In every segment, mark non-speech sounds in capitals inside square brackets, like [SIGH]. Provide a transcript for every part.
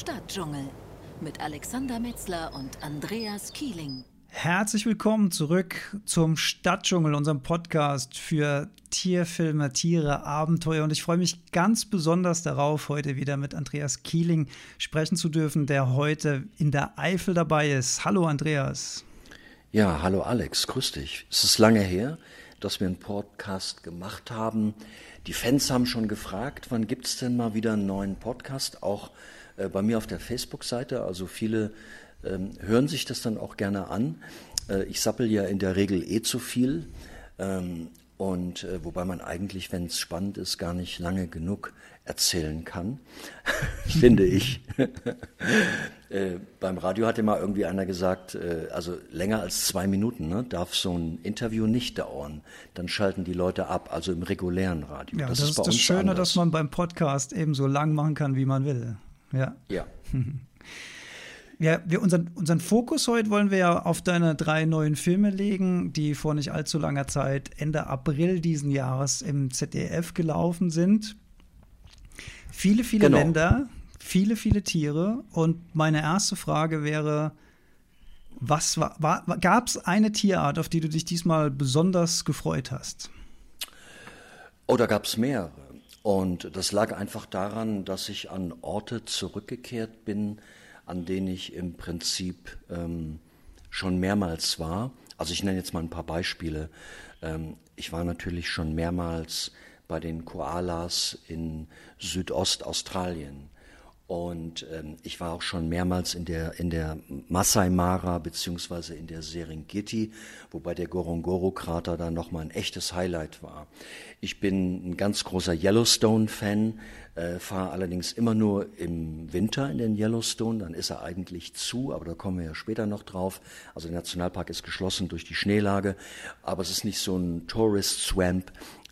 Stadtdschungel mit Alexander Metzler und Andreas Kieling. Herzlich willkommen zurück zum Stadtdschungel, unserem Podcast für Tierfilme, Tiere, Abenteuer. Und ich freue mich ganz besonders darauf, heute wieder mit Andreas Kieling sprechen zu dürfen, der heute in der Eifel dabei ist. Hallo Andreas. Ja, hallo Alex, grüß dich. Es ist lange her, dass wir einen Podcast gemacht haben. Die Fans haben schon gefragt, wann gibt es denn mal wieder einen neuen Podcast, auch äh, bei mir auf der Facebook-Seite. Also viele ähm, hören sich das dann auch gerne an. Äh, ich sappel ja in der Regel eh zu viel. Ähm, und äh, wobei man eigentlich, wenn es spannend ist, gar nicht lange genug erzählen kann, [LAUGHS] finde ich. [LAUGHS] äh, beim Radio hat immer irgendwie einer gesagt, äh, also länger als zwei Minuten ne, darf so ein Interview nicht dauern. Dann schalten die Leute ab, also im regulären Radio. Ja, das, das ist, ist das Schöne, anders. dass man beim Podcast eben so lang machen kann, wie man will. Ja. Ja. [LAUGHS] Ja, wir unseren, unseren Fokus heute wollen wir ja auf deine drei neuen Filme legen, die vor nicht allzu langer Zeit, Ende April diesen Jahres im ZDF gelaufen sind. Viele, viele genau. Länder, viele, viele Tiere. Und meine erste Frage wäre, was war, war gab es eine Tierart, auf die du dich diesmal besonders gefreut hast? Oh, da gab es mehrere. Und das lag einfach daran, dass ich an Orte zurückgekehrt bin, an denen ich im Prinzip ähm, schon mehrmals war. Also ich nenne jetzt mal ein paar Beispiele. Ähm, ich war natürlich schon mehrmals bei den Koalas in Südostaustralien. Und ähm, ich war auch schon mehrmals in der, in der Masai Mara beziehungsweise in der Serengeti, wobei der Gorongoro-Krater dann nochmal ein echtes Highlight war. Ich bin ein ganz großer Yellowstone-Fan, äh, fahre allerdings immer nur im Winter in den Yellowstone, dann ist er eigentlich zu, aber da kommen wir ja später noch drauf. Also der Nationalpark ist geschlossen durch die Schneelage, aber es ist nicht so ein Tourist-Swamp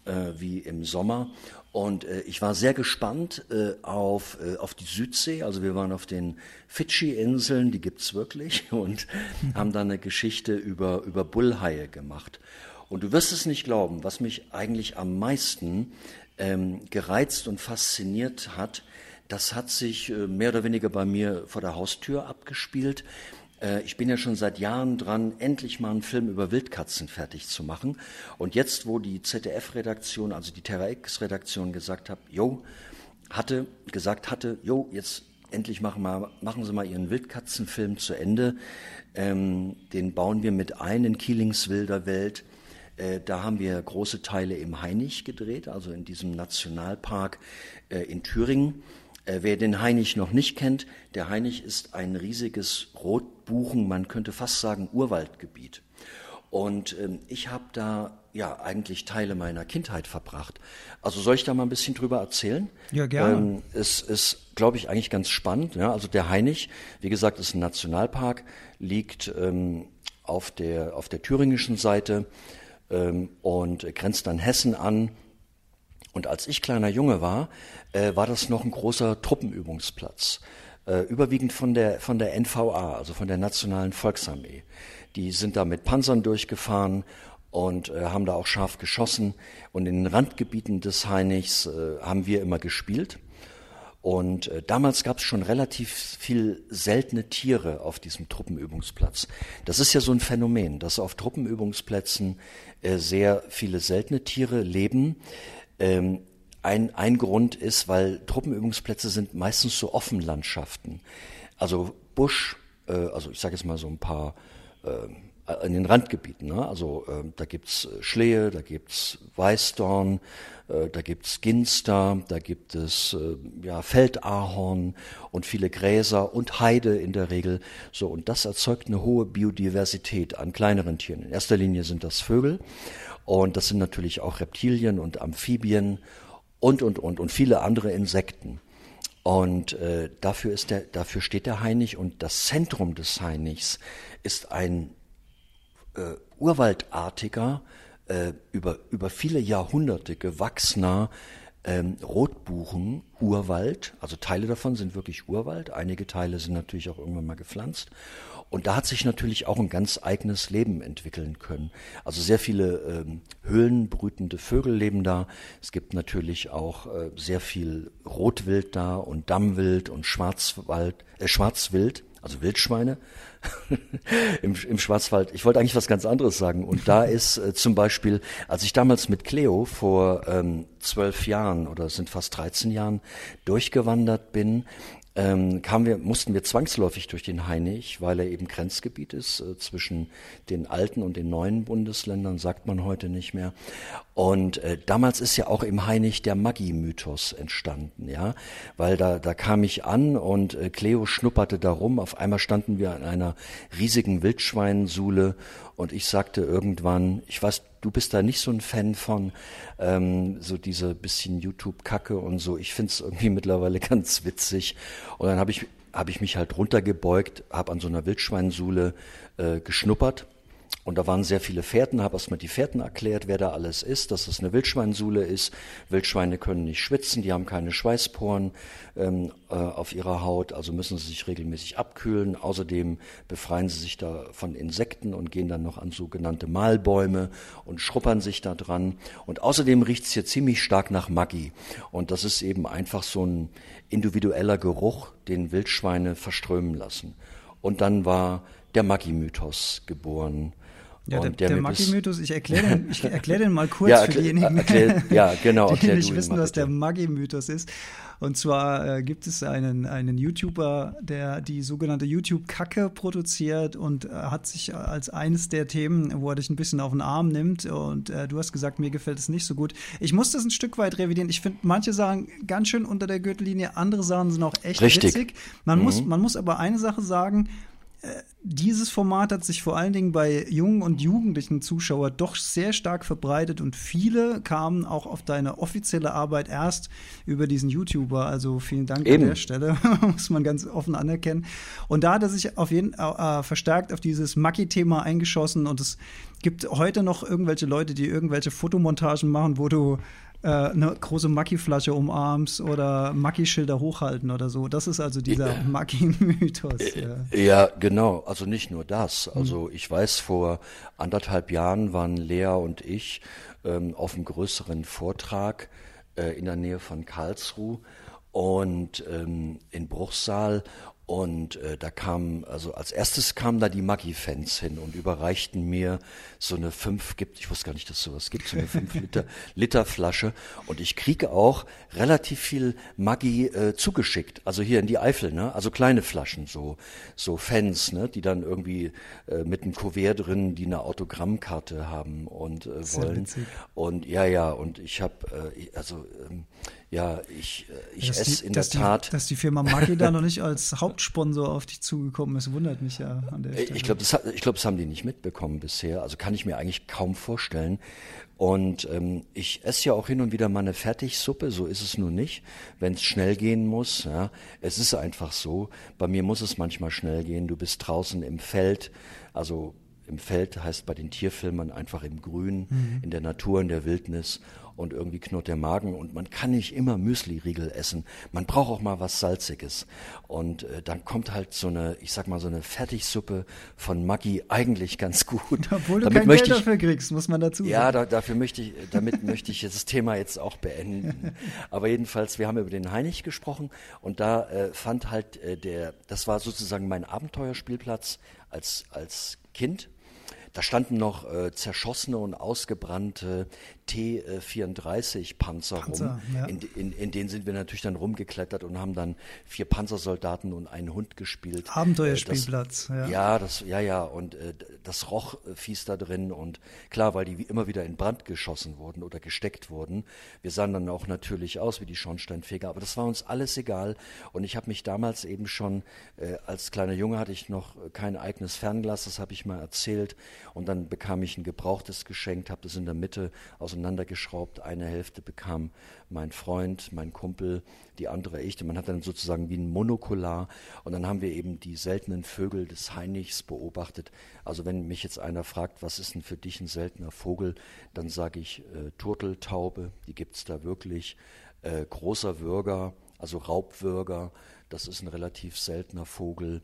äh, wie im Sommer. Und äh, ich war sehr gespannt äh, auf, äh, auf die Südsee. Also wir waren auf den Fidschi-Inseln, die gibt's wirklich, [LAUGHS] und haben dann eine Geschichte über, über Bullhaie gemacht. Und du wirst es nicht glauben, was mich eigentlich am meisten ähm, gereizt und fasziniert hat, das hat sich äh, mehr oder weniger bei mir vor der Haustür abgespielt. Äh, ich bin ja schon seit Jahren dran, endlich mal einen Film über Wildkatzen fertig zu machen. Und jetzt, wo die ZDF-Redaktion, also die Terra X-Redaktion gesagt hat, jo, hatte, gesagt hatte, jo, jetzt endlich machen, mal, machen Sie mal Ihren Wildkatzenfilm zu Ende. Ähm, den bauen wir mit ein in Kielings wilder Welt. Äh, da haben wir große Teile im Hainich gedreht, also in diesem Nationalpark äh, in Thüringen. Äh, wer den Hainich noch nicht kennt, der Hainich ist ein riesiges Rotbuchen, man könnte fast sagen Urwaldgebiet. Und ähm, ich habe da ja eigentlich Teile meiner Kindheit verbracht. Also soll ich da mal ein bisschen drüber erzählen? Ja, gerne. Ähm, es ist, glaube ich, eigentlich ganz spannend. Ja? Also der Hainich, wie gesagt, ist ein Nationalpark, liegt ähm, auf, der, auf der thüringischen Seite und grenzt an Hessen an und als ich kleiner Junge war, äh, war das noch ein großer Truppenübungsplatz. Äh, überwiegend von der, von der NVA, also von der Nationalen Volksarmee. Die sind da mit Panzern durchgefahren und äh, haben da auch scharf geschossen. Und in den Randgebieten des Heinigs äh, haben wir immer gespielt. Und äh, damals gab es schon relativ viel seltene Tiere auf diesem Truppenübungsplatz. Das ist ja so ein Phänomen, dass auf Truppenübungsplätzen äh, sehr viele seltene Tiere leben. Ähm, ein, ein Grund ist, weil Truppenübungsplätze sind meistens so Offenlandschaften. Also Busch, äh, also ich sage jetzt mal so ein paar äh, in den Randgebieten. Ne? Also äh, da gibt's äh, Schlehe, da gibt's Weißdorn, äh, da gibt's Ginster, da gibt es äh, ja, Feldahorn und viele Gräser und Heide in der Regel. So und das erzeugt eine hohe Biodiversität an kleineren Tieren. In erster Linie sind das Vögel und das sind natürlich auch Reptilien und Amphibien und, und, und, und viele andere Insekten. Und äh, dafür, ist der, dafür steht der Hainich und das Zentrum des Hainichs ist ein äh, urwaldartiger, äh, über, über viele Jahrhunderte gewachsener ähm, Rotbuchen, Urwald, also Teile davon sind wirklich Urwald, einige Teile sind natürlich auch irgendwann mal gepflanzt. Und da hat sich natürlich auch ein ganz eigenes Leben entwickeln können. Also sehr viele ähm, höhlenbrütende Vögel leben da. Es gibt natürlich auch äh, sehr viel Rotwild da und Dammwild und Schwarzwald, äh, Schwarzwild also Wildschweine [LAUGHS] Im, im Schwarzwald. Ich wollte eigentlich was ganz anderes sagen. Und da [LAUGHS] ist äh, zum Beispiel, als ich damals mit Cleo vor ähm, zwölf Jahren oder sind fast 13 Jahren durchgewandert bin, ähm, kamen wir, mussten wir zwangsläufig durch den Hainich, weil er eben Grenzgebiet ist äh, zwischen den alten und den neuen Bundesländern, sagt man heute nicht mehr. Und äh, damals ist ja auch im Hainich der Maggi-Mythos entstanden, ja, weil da, da kam ich an und äh, Cleo schnupperte da rum. Auf einmal standen wir an einer riesigen Wildschweinsuhle und ich sagte irgendwann, ich weiß, du bist da nicht so ein Fan von, ähm, so diese bisschen YouTube-Kacke und so. Ich find's irgendwie [LAUGHS] mittlerweile ganz witzig. Und dann habe ich, hab ich mich halt runtergebeugt, habe an so einer Wildschweinsuhle äh, geschnuppert und da waren sehr viele Fährten, habe erstmal die Fährten erklärt, wer da alles ist, dass es eine Wildschweinsuhle ist. Wildschweine können nicht schwitzen, die haben keine Schweißporen ähm, äh, auf ihrer Haut, also müssen sie sich regelmäßig abkühlen. Außerdem befreien sie sich da von Insekten und gehen dann noch an sogenannte Mahlbäume und schruppern sich da dran. Und außerdem riecht es hier ziemlich stark nach Maggi. Und das ist eben einfach so ein individueller Geruch, den Wildschweine verströmen lassen. Und dann war der Maggi-Mythos geboren. Ja, der, der, der Maggi-Mythos, ich erkläre den, ich [LAUGHS] erklär den mal [LAUGHS] kurz ja, für diejenigen, erklär, ja, genau, die nicht wissen, was der Maggi-Mythos ist. Und zwar äh, gibt es einen, einen YouTuber, der die sogenannte YouTube-Kacke produziert und äh, hat sich als eines der Themen, wo er dich ein bisschen auf den Arm nimmt und äh, du hast gesagt, mir gefällt es nicht so gut. Ich muss das ein Stück weit revidieren. Ich finde, manche sagen ganz schön unter der Gürtellinie, andere Sachen sind auch echt Richtig. witzig. Man, Mhm. muss, man muss aber eine Sache sagen, dieses Format hat sich vor allen Dingen bei jungen und jugendlichen Zuschauern doch sehr stark verbreitet und viele kamen auch auf deine offizielle Arbeit erst über diesen YouTuber. Also vielen Dank Eben. an der Stelle, [LAUGHS] muss man ganz offen anerkennen. Und da hat er sich auf jeden äh, verstärkt auf dieses Maki-Thema eingeschossen und es gibt heute noch irgendwelche Leute, die irgendwelche Fotomontagen machen, wo du äh, eine große Maki-Flasche umarmst oder Maki-Schilder hochhalten oder so. Das ist also dieser Ja. Maki-Mythos. Ja. Ja, genau. Also nicht nur das. Also ich weiß, vor anderthalb Jahren waren Lea und ich ähm, auf einem größeren Vortrag äh, in der Nähe von Karlsruhe und ähm, in Bruchsal. Und äh, da kam, also als erstes kamen da die Maggi-Fans hin und überreichten mir so eine fünf, gibt, ich wusste gar nicht, dass es sowas gibt, so eine fünf [LAUGHS] Liter, Liter Flasche. Und ich kriege auch relativ viel Maggi äh, zugeschickt, also hier in die Eifel, ne? Also kleine Flaschen, so, so Fans, ne? Die dann irgendwie äh, mit einem Kuvert drin, die eine Autogrammkarte haben und äh, wollen. witzig. Und ja, ja, und ich habe, äh, also ähm, ja, ich, äh, ich Dass esse die, in der Tat. Die, dass die Firma Maggi da [LAUGHS] noch nicht als Hauptsponsor auf dich zugekommen ist, wundert mich ja an der Stelle. Ich glaube, das, ich glaub, das haben die nicht mitbekommen bisher. Also kann ich mir eigentlich kaum vorstellen. Und ähm, ich esse ja auch hin und wieder mal eine Fertigsuppe, so ist es nun nicht, wenn es schnell gehen muss. Ja. Es ist einfach so. Bei mir muss es manchmal schnell gehen. Du bist draußen im Feld, also im Feld heißt bei den Tierfilmern einfach im Grün, in der Natur, in der Wildnis und irgendwie knurrt der Magen und man kann nicht immer Müsli-Riegel essen. Man braucht auch mal was Salziges. Und äh, dann kommt halt so eine, ich sag mal, so eine Fertigsuppe von Maggi eigentlich ganz gut. [LAUGHS] Obwohl du Damit kein Geld ich, dafür kriegst, muss man dazu ja, sagen. da, dafür möchte ich, damit [LAUGHS] möchte ich jetzt das Thema jetzt auch beenden. [LAUGHS] Aber jedenfalls, wir haben über den Heinrich gesprochen und da äh, fand halt äh, der, das war sozusagen mein Abenteuerspielplatz als, als Kind. Da standen noch äh, zerschossene und ausgebrannte T-34-Panzer Panzer, rum. ja. In, in, in denen sind wir natürlich dann rumgeklettert und haben dann vier Panzersoldaten und einen Hund gespielt. Abenteuerspielplatz, Äh, ja. das, ja. das, ja, ja, und äh, das roch äh, fies da drin und klar, weil die immer wieder in Brand geschossen wurden oder gesteckt wurden. Wir sahen dann auch natürlich aus wie die Schornsteinfeger, aber das war uns alles egal und ich habe mich damals eben schon, äh, als kleiner Junge hatte ich noch äh, kein eigenes Fernglas, das habe ich mal erzählt und dann bekam ich ein gebrauchtes geschenkt, habe das in der Mitte auseinandergeschraubt, eine Hälfte bekam mein Freund, mein Kumpel, die andere ich. Und man hat dann sozusagen wie ein Monokular und dann haben wir eben die seltenen Vögel des Hainichs beobachtet. Also wenn mich jetzt einer fragt, was ist denn für dich ein seltener Vogel, dann sage ich äh, Turteltaube, die gibt's da wirklich. äh, großer Würger, also Raubwürger, das ist ein relativ seltener Vogel.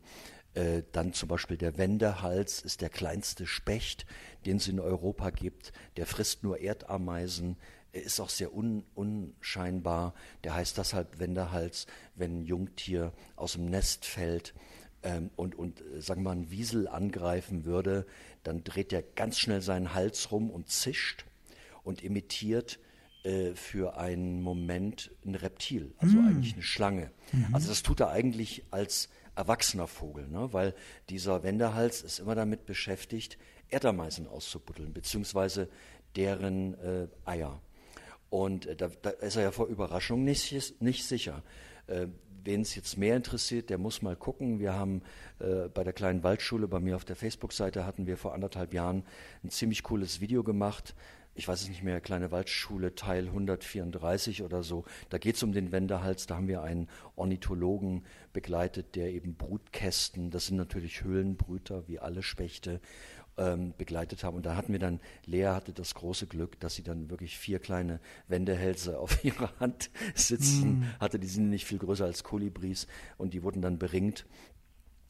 Äh, dann zum Beispiel der Wendehals ist der kleinste Specht, den es in Europa gibt. Der frisst nur Erdameisen. Er ist auch sehr un, unscheinbar. Der heißt deshalb Wendehals, wenn ein Jungtier aus dem Nest fällt ähm, und, und äh, sagen wir mal, ein Wiesel angreifen würde, dann dreht er ganz schnell seinen Hals rum und zischt und imitiert äh, für einen Moment ein Reptil, also mm. eigentlich eine Schlange. Mhm. Also das tut er eigentlich als erwachsener Vogel, ne? weil dieser Wendehals ist immer damit beschäftigt, Erdameisen auszubuddeln, beziehungsweise deren äh, Eier. Und äh, da, da, ist er ja vor Überraschung nicht, nicht sicher. Äh, Wen es jetzt mehr interessiert, der muss mal gucken. Wir haben äh, bei der kleinen Waldschule, bei mir auf der Facebook-Seite, hatten wir vor anderthalb Jahren ein ziemlich cooles Video gemacht ich weiß es nicht mehr, kleine Waldschule Teil 134 oder so. Da geht es um den Wendehals. Da haben wir einen Ornithologen begleitet, der eben Brutkästen, das sind natürlich Höhlenbrüter wie alle Spechte, ähm, begleitet haben. Und da hatten wir dann, Lea hatte das große Glück, dass sie dann wirklich vier kleine Wendehälse [LAUGHS] auf ihrer Hand sitzen mm. hatte. Die sind nicht viel größer als Kolibris und die wurden dann beringt.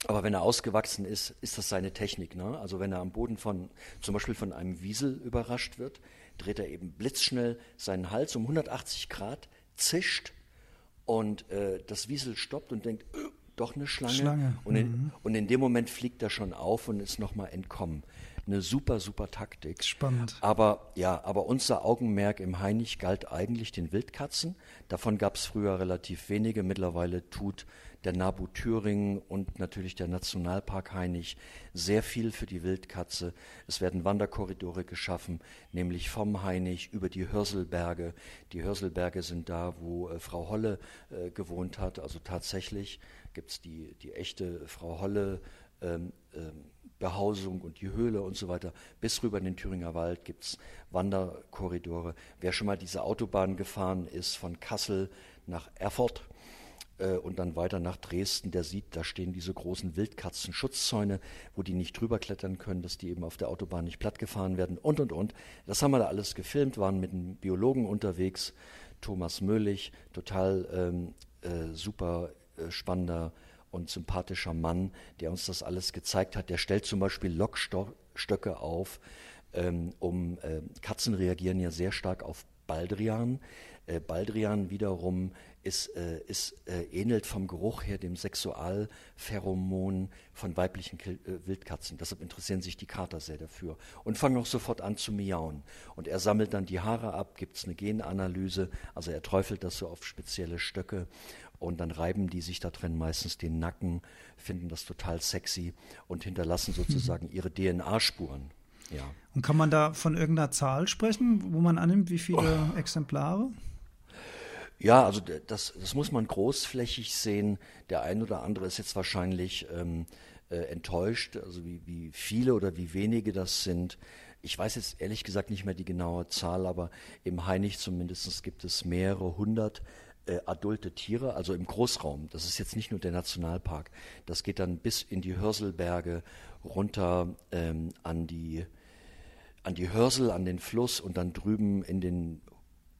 Aber wenn er ausgewachsen ist, ist das seine Technik. Ne? Also wenn er am Boden von, zum Beispiel von einem Wiesel überrascht wird, dreht er eben blitzschnell seinen Hals um 180 Grad, zischt und äh, das Wiesel stoppt und denkt, äh, doch eine Schlange. Schlange. Und, in, mhm. und in dem Moment fliegt er schon auf und ist nochmal entkommen. Eine super, super Taktik. Spannend. Aber ja, aber unser Augenmerk im Hainich galt eigentlich den Wildkatzen. Davon gab es früher relativ wenige. Mittlerweile tut der NABU Thüringen und natürlich der Nationalpark Hainich sehr viel für die Wildkatze. Es werden Wanderkorridore geschaffen, nämlich vom Hainich über die Hörselberge. Die Hörselberge sind da, wo äh, Frau Holle äh, gewohnt hat. Also tatsächlich gibt es die, die echte Frau Holle ähm, ähm, Behausung und die Höhle und so weiter. Bis rüber in den Thüringer Wald gibt es Wanderkorridore. Wer schon mal diese Autobahn gefahren ist von Kassel nach Erfurt, äh, und dann weiter nach Dresden, der sieht, da stehen diese großen Wildkatzen-Schutzzäune, wo die nicht drüber klettern können, dass die eben auf der Autobahn nicht plattgefahren werden und und und. Das haben wir da alles gefilmt, waren mit einem Biologen unterwegs, Thomas Möhlich, total ähm, äh, super äh, spannender und sympathischer Mann, der uns das alles gezeigt hat. Der stellt zum Beispiel Lockstöcke auf, ähm, um äh, Katzen reagieren ja sehr stark auf Baldrian. Äh, Baldrian wiederum ist, äh, ist, äh, ähnelt vom Geruch her dem Sexualpheromon von weiblichen Kil äh, Wildkatzen. Deshalb interessieren sich die Kater sehr dafür und fangen auch sofort an zu miauen. Und er sammelt dann die Haare ab, gibt es eine Genanalyse, also er träufelt das so auf spezielle Stöcke und dann reiben die sich da drin meistens den Nacken, finden das total sexy und hinterlassen sozusagen ihre DNA-Spuren. Ja. Und kann man da von irgendeiner Zahl sprechen, wo man annimmt, wie viele oh. Exemplare? Ja, also das, das muss man großflächig sehen. Der ein oder andere ist jetzt wahrscheinlich ähm, äh, enttäuscht, also wie, wie viele oder wie wenige das sind. Ich weiß jetzt ehrlich gesagt nicht mehr die genaue Zahl, aber im Hainich zumindest gibt es mehrere hundert äh, adulte Tiere, also im Großraum. Das ist jetzt nicht nur der Nationalpark. Das geht dann bis in die Hörselberge runter ähm, an die an die Hörsel, an den Fluss und dann drüben in den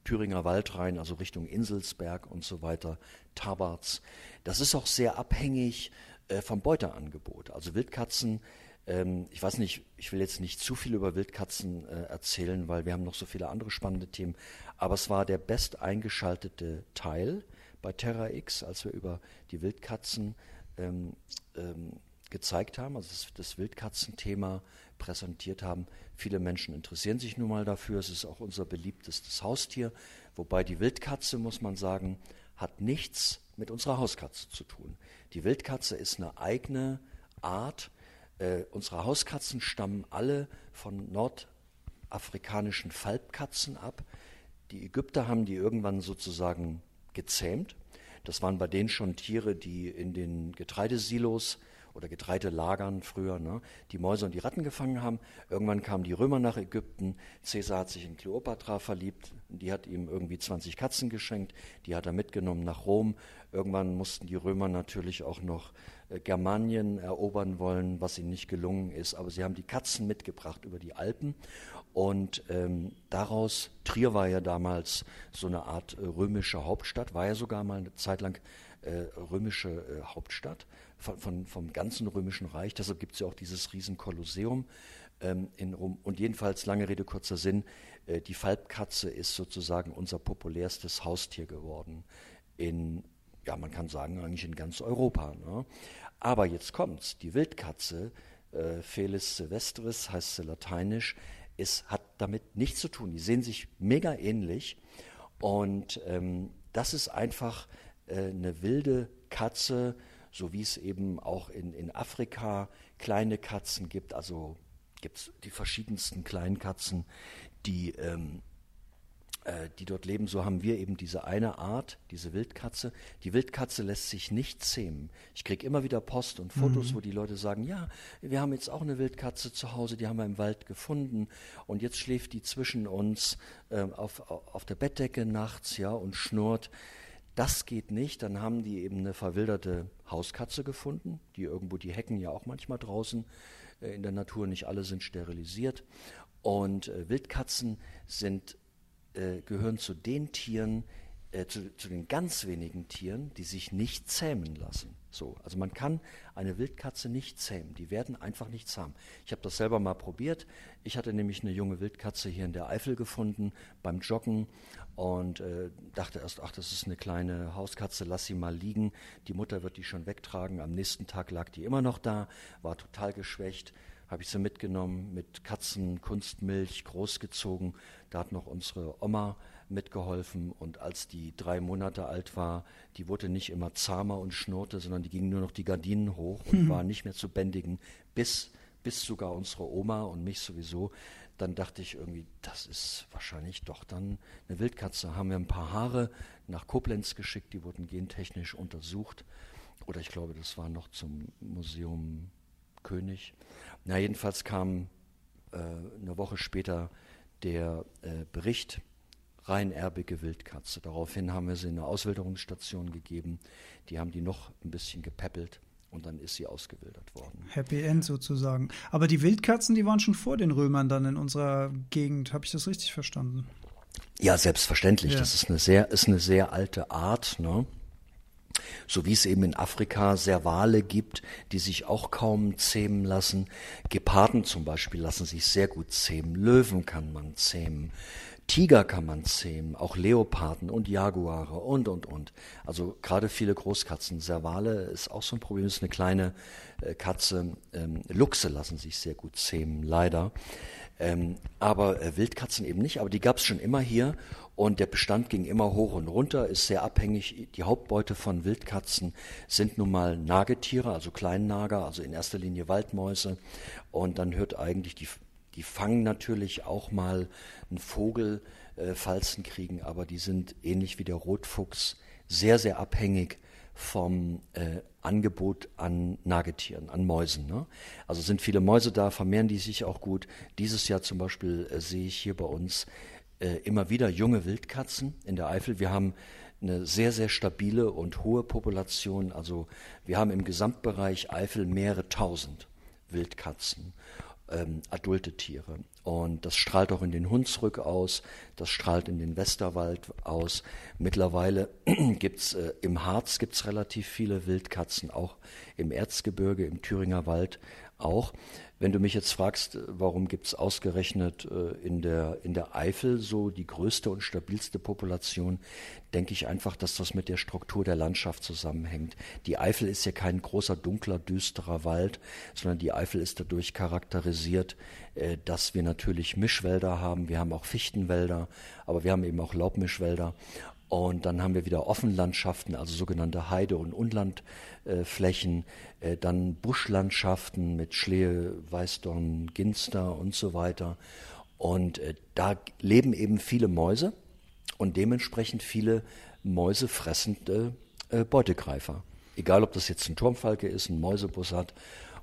Thüringer Wald rein, also Richtung Inselsberg und so weiter, Tabarz. Das ist auch sehr abhängig äh, vom Beuteangebot. Also Wildkatzen, ähm, ich weiß nicht, ich will jetzt nicht zu viel über Wildkatzen äh, erzählen, weil wir haben noch so viele andere spannende Themen, aber es war der best eingeschaltete Teil bei Terra X, als wir über die Wildkatzen ähm, ähm, gezeigt haben, also das, das Wildkatzenthema präsentiert haben. Viele Menschen interessieren sich nun mal dafür. Es ist auch unser beliebtestes Haustier, wobei die Wildkatze, muss man sagen, hat nichts mit unserer Hauskatze zu tun. Die Wildkatze ist eine eigene Art. Äh, unsere Hauskatzen stammen alle von nordafrikanischen Falbkatzen ab. Die Ägypter haben die irgendwann sozusagen gezähmt. Das waren bei denen schon Tiere, die in den Getreidesilos oder Getreidelagern früher, ne, die Mäuse und die Ratten gefangen haben. Irgendwann kamen die Römer nach Ägypten. Caesar hat sich in Kleopatra verliebt. Die hat ihm irgendwie 20 Katzen geschenkt. Die hat er mitgenommen nach Rom. Irgendwann mussten die Römer natürlich auch noch Germanien erobern wollen, was ihnen nicht gelungen ist. Aber sie haben die Katzen mitgebracht über die Alpen. Und ähm, daraus, Trier war ja damals so eine Art äh, römische Hauptstadt, war ja sogar mal eine Zeit lang äh, römische äh, Hauptstadt von, von, vom ganzen römischen Reich. Deshalb gibt es ja auch dieses Riesenkolosseum ähm, in Rom. Und jedenfalls, lange Rede, kurzer Sinn, äh, die Falbkatze ist sozusagen unser populärstes Haustier geworden in ja, man kann sagen, eigentlich in ganz Europa. Ne? Aber jetzt kommt's, die Wildkatze, äh, Felis silvestris heißt sie lateinisch, ist, hat damit nichts zu tun. Die sehen sich mega ähnlich und ähm, das ist einfach äh, eine wilde Katze, so wie es eben auch in, in Afrika kleine Katzen gibt. Also gibt es die verschiedensten kleinen Katzen, die ähm, äh, die dort leben, so haben wir eben diese eine Art, diese Wildkatze. Die Wildkatze lässt sich nicht zähmen. Ich kriege immer wieder Post und Fotos, mhm. wo die Leute sagen, ja, wir haben jetzt auch eine Wildkatze zu Hause, die haben wir im Wald gefunden und jetzt schläft die zwischen uns äh, auf, auf der Bettdecke nachts, ja, und schnurrt. Das geht nicht, dann haben die eben eine verwilderte Hauskatze gefunden, die irgendwo, die Hecken ja auch manchmal draußen äh, in der Natur, nicht alle sind sterilisiert. Und äh, Wildkatzen sind äh, gehören zu den Tieren, äh, zu, zu, den ganz wenigen Tieren, die sich nicht zähmen lassen. So, also man kann eine Wildkatze nicht zähmen, die werden einfach nicht zahm. Ich habe das selber mal probiert. Ich hatte nämlich eine junge Wildkatze hier in der Eifel gefunden beim Joggen und äh, dachte erst, ach, das ist eine kleine Hauskatze, lass sie mal liegen. Die Mutter wird die schon wegtragen. Am nächsten Tag lag die immer noch da, war total geschwächt habe ich sie mitgenommen, mit Katzen, Kunstmilch großgezogen. Da hat noch unsere Oma mitgeholfen und als die drei Monate alt war, die wurde nicht immer zahmer und schnurrte, sondern die ging nur noch die Gardinen hoch und mhm. war nicht mehr zu bändigen, bis, bis sogar unsere Oma und mich sowieso. Dann dachte ich irgendwie, das ist wahrscheinlich doch dann eine Wildkatze. Haben wir ein paar Haare nach Koblenz geschickt, die wurden gentechnisch untersucht. Oder ich glaube, das war noch zum Museum König. Na, jedenfalls kam äh, eine Woche später der äh, Bericht, rein erbige Wildkatze. Daraufhin haben wir sie in eine Auswilderungsstation gegeben. Die haben die noch ein bisschen gepäppelt und dann ist sie ausgewildert worden. Happy End sozusagen. Aber die Wildkatzen, die waren schon vor den Römern dann in unserer Gegend. Habe ich das richtig verstanden? Ja, selbstverständlich. Ja. Das ist eine sehr, ist eine sehr alte Art. Ne? So wie es eben in Afrika sehr Wale gibt, die sich auch kaum zähmen lassen. Geparden zum Beispiel lassen sich sehr gut zähmen. Löwen kann man zähmen. Tiger kann man zähmen, auch Leoparden und Jaguare und, und, und. Also gerade viele Großkatzen. Servale ist auch so ein Problem, ist eine kleine äh, Katze. Ähm, Luchse lassen sich sehr gut zähmen, leider. Ähm, aber äh, Wildkatzen eben nicht, aber die gab es schon immer hier und der Bestand ging immer hoch und runter, ist sehr abhängig. Die Hauptbeute von Wildkatzen sind nun mal Nagetiere, also Kleinnager, also in erster Linie Waldmäuse. Und dann hört eigentlich die, die fangen natürlich auch mal einen Vogel, äh, Falzen kriegen, aber die sind ähnlich wie der Rotfuchs sehr, sehr abhängig vom äh, Angebot an Nagetieren, an Mäusen. Ne? Also sind viele Mäuse da, vermehren die sich auch gut. Dieses Jahr zum Beispiel äh, sehe ich hier bei uns äh, immer wieder junge Wildkatzen in der Eifel. Wir haben eine sehr, sehr stabile und hohe Population. Also wir haben im Gesamtbereich Eifel mehrere tausend Wildkatzen, ähm, adulte Tiere. Und das strahlt auch in den Hunsrück aus, das strahlt in den Westerwald aus. Mittlerweile [CLEARS THROAT] gibt's äh, im Harz gibt's relativ viele Wildkatzen, auch im Erzgebirge, im Thüringer Wald auch. Wenn du mich jetzt fragst, warum gibt es ausgerechnet äh, in, der, in der Eifel so die größte und stabilste Population, denke ich einfach, dass das mit der Struktur der Landschaft zusammenhängt. Die Eifel ist ja kein großer, dunkler, düsterer Wald, sondern die Eifel ist dadurch charakterisiert, äh, dass wir natürlich Mischwälder haben. Wir haben auch Fichtenwälder, aber wir haben eben auch Laubmischwälder. Und dann haben wir wieder Offenlandschaften, also sogenannte Heide- und Unlandflächen, äh, dann Buschlandschaften mit Schlehe, Weißdorn, Ginster und so weiter. Und äh, da leben eben viele Mäuse und dementsprechend viele mäusefressende äh, Beutegreifer. Egal, ob das jetzt ein Turmfalke ist, ein Mäusebussard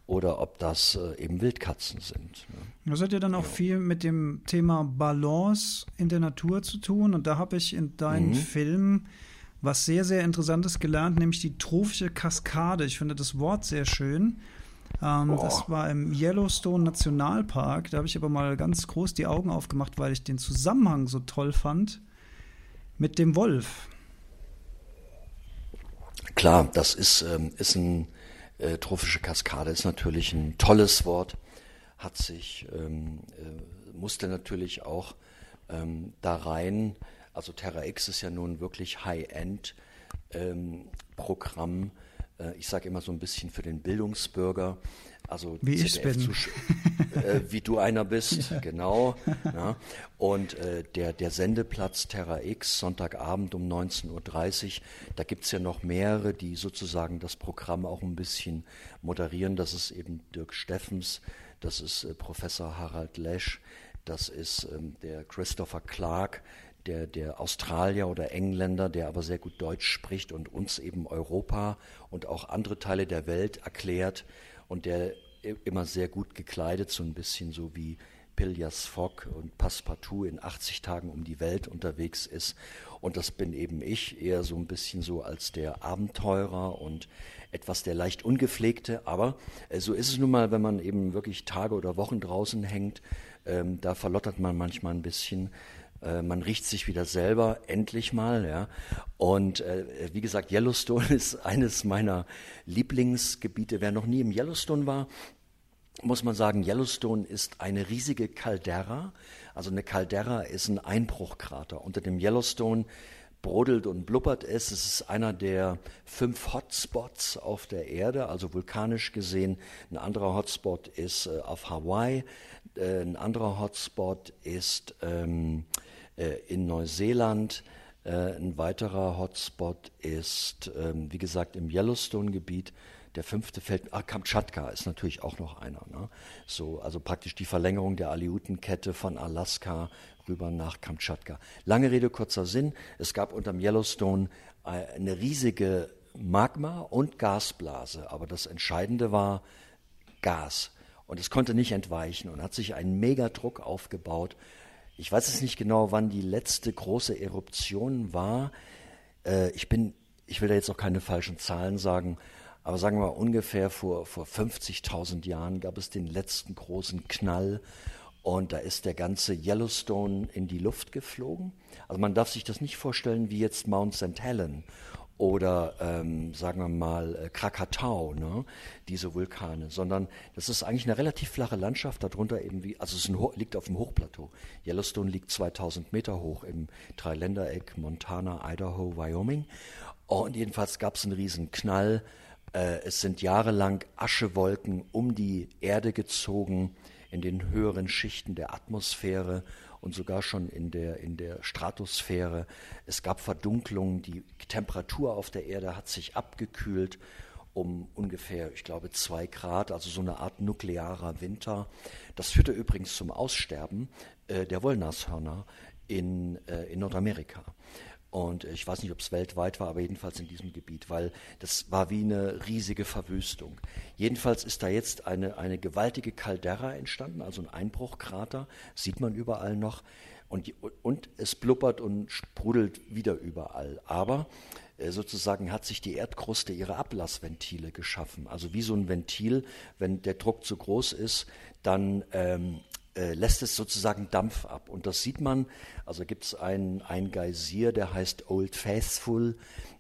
oder ob das äh, eben Wildkatzen sind. Ne? Das hat ja dann auch ja. viel mit dem Thema Balance in der Natur zu tun. Und da habe ich in deinen mhm. Filmen was sehr, sehr Interessantes gelernt, nämlich die trophische Kaskade. Ich finde das Wort sehr schön. Ähm, das war im Yellowstone Nationalpark. Da habe ich aber mal ganz groß die Augen aufgemacht, weil ich den Zusammenhang so toll fand mit dem Wolf. Klar, das ist, ähm, ist ein äh, trophische Kaskade, ist natürlich ein tolles Wort, hat sich, ähm, äh, musste natürlich auch ähm, da rein, also Terra X ist ja nun wirklich High-End-Programm, ähm, äh, ich sage immer so ein bisschen für den Bildungsbürger, also wie ich bin. äh, wie du einer bist, [LAUGHS] ja. genau. Ja. Und äh, der, der Sendeplatz Terra X, Sonntagabend um 19.30 Uhr, da gibt es ja noch mehrere, die sozusagen das Programm auch ein bisschen moderieren. Das ist eben Dirk Steffens, das ist äh, Professor Harald Lesch, das ist ähm, der Christopher Clark, der, der Australier oder Engländer, der aber sehr gut Deutsch spricht und uns eben Europa und auch andere Teile der Welt erklärt und der immer sehr gut gekleidet, so ein bisschen so wie Piljas Fogg und Passepartout in 80 Tagen um die Welt unterwegs ist. Und das bin eben ich, eher so ein bisschen so als der Abenteurer und etwas der leicht ungepflegte. Aber äh, so ist es nun mal, wenn man eben wirklich Tage oder Wochen draußen hängt. Ähm, da verlottert man manchmal ein bisschen. Äh, man riecht sich wieder selber, endlich mal, ja. Und äh, wie gesagt, Yellowstone [LAUGHS] ist eines meiner Lieblingsgebiete. Wer noch nie im Yellowstone war, muss man sagen, Yellowstone ist eine riesige Caldera. Also eine Caldera ist ein Einbruchkrater. Unter dem Yellowstone brodelt und blubbert es. Es ist einer der fünf Hotspots auf der Erde, also vulkanisch gesehen. Ein anderer Hotspot ist äh, auf Hawaii. Äh, ein anderer Hotspot ist ähm, äh, in Neuseeland. Äh, ein weiterer Hotspot ist, ähm, wie gesagt, im Yellowstone-Gebiet. Der fünfte fällt, ah, Kamtschatka ist natürlich auch noch einer. Ne? So, also praktisch die Verlängerung der Aleutenkette von Alaska rüber nach Kamtschatka. Lange Rede, kurzer Sinn. Es gab unterm Yellowstone äh, eine riesige Magma- und Gasblase. Aber das Entscheidende war Gas. Und es konnte nicht entweichen und hat sich ein Megadruck aufgebaut. Ich weiß es nicht genau, wann die letzte große Eruption war. Äh, ich bin, ich will da jetzt auch keine falschen Zahlen sagen, aber sagen wir mal ungefähr vor, vor 50.000 Jahren gab es den letzten großen Knall und da ist der ganze Yellowstone in die Luft geflogen. Also man darf sich das nicht vorstellen wie jetzt Mount St. Helen oder ähm, sagen wir mal äh, Krakatau, ne? diese Vulkane, sondern das ist eigentlich eine relativ flache Landschaft, darunter eben wie, also es liegt auf dem Hochplateau. Yellowstone liegt 2000 Meter hoch im Dreiländereck Montana, Idaho, Wyoming. Und jedenfalls gab es einen riesen Knall. Äh, es sind jahrelang Aschewolken um die Erde gezogen in den höheren Schichten der Atmosphäre und sogar schon in der, in der Stratosphäre. Es gab Verdunklungen, die Temperatur auf der Erde hat sich abgekühlt um ungefähr, ich glaube, zwei Grad, also so eine Art nuklearer Winter. Das führte übrigens zum Aussterben äh, der Wollnashörner in, äh, in Nordamerika. Und ich weiß nicht, ob es weltweit war, aber jedenfalls in diesem Gebiet, weil das war wie eine riesige Verwüstung. Jedenfalls ist da jetzt eine, eine gewaltige Caldera entstanden, also ein Einbruchkrater, sieht man überall noch. Und, und es blubbert und sprudelt wieder überall. Aber äh, sozusagen hat sich die Erdkruste ihre Ablassventile geschaffen. Also wie so ein Ventil, wenn der Druck zu groß ist, dann ähm, äh, lässt es sozusagen Dampf ab. Und das sieht man, also gibt es einen, einen Geysir, der heißt Old Faithful,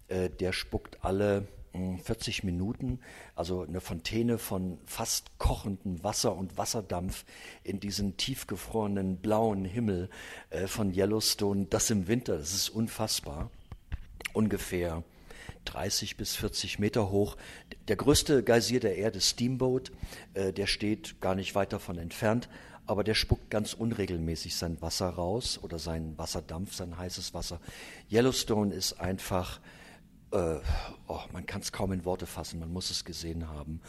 äh, der spuckt alle 40 hm, Minuten, also eine Fontäne von fast kochendem Wasser und Wasserdampf in diesen tiefgefrorenen blauen Himmel äh, von Yellowstone, das im Winter, das ist unfassbar, ungefähr 30 bis 40 Meter hoch. Der größte Geysir der Erde, Steamboat, äh, der steht gar nicht weit davon entfernt, aber der spuckt ganz unregelmäßig sein Wasser raus oder seinen Wasserdampf, sein heißes Wasser. Yellowstone ist einfach, äh, oh, man kann es kaum in Worte fassen, man muss es gesehen haben.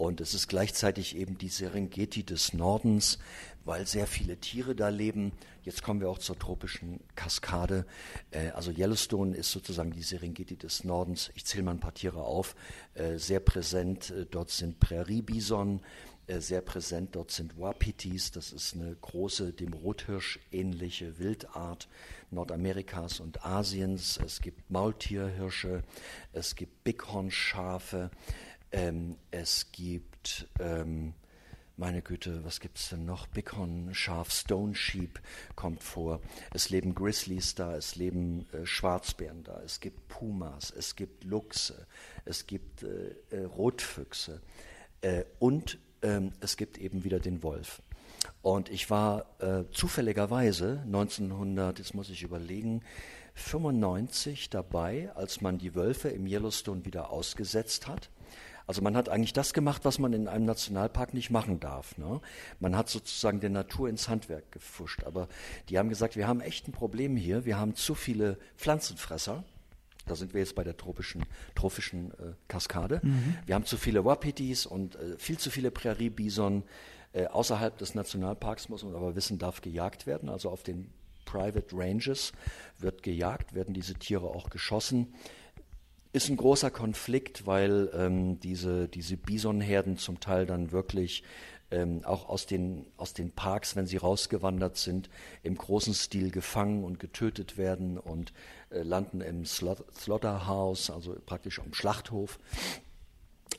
Und es ist gleichzeitig eben die Serengeti des Nordens, weil sehr viele Tiere da leben. Jetzt kommen wir auch zur tropischen Kaskade. Äh, also Yellowstone ist sozusagen die Serengeti des Nordens. Ich zähle mal ein paar Tiere auf. Äh, sehr präsent, äh, dort sind Präriebison, sehr präsent. Dort sind Wapitis, das ist eine große, dem Rothirsch ähnliche Wildart Nordamerikas und Asiens. Es gibt Maultierhirsche, es gibt Bighornschafe, ähm, es gibt, ähm, meine Güte, was gibt es denn noch? Bighorn, Schaf, Stone Sheep kommt vor. Es leben Grizzlies da, es leben äh, Schwarzbären da, es gibt Pumas, es gibt Luchse, es gibt äh, äh, Rotfüchse äh, und ähm, es gibt eben wieder den Wolf. Und ich war äh, zufälligerweise 1900, jetzt muss ich überlegen, 95 dabei, als man die Wölfe im Yellowstone wieder ausgesetzt hat. Also man hat eigentlich das gemacht, was man in einem Nationalpark nicht machen darf. Ne? Man hat sozusagen der Natur ins Handwerk gefuscht. Aber die haben gesagt, wir haben echt ein Problem hier. Wir haben zu viele Pflanzenfresser. Da sind wir jetzt bei der tropischen, trophischen äh, Kaskade. Mhm. Wir haben zu viele Wapitis und äh, viel zu viele Präriebison. Äh, außerhalb des Nationalparks muss man aber wissen, darf gejagt werden. Also auf den Private Ranges wird gejagt, werden diese Tiere auch geschossen. Ist ein großer Konflikt, weil ähm, diese, diese Bisonherden zum Teil dann wirklich ähm, auch aus den, aus den Parks, wenn sie rausgewandert sind, im großen Stil gefangen und getötet werden und landen im Slaughterhouse, also praktisch am Schlachthof.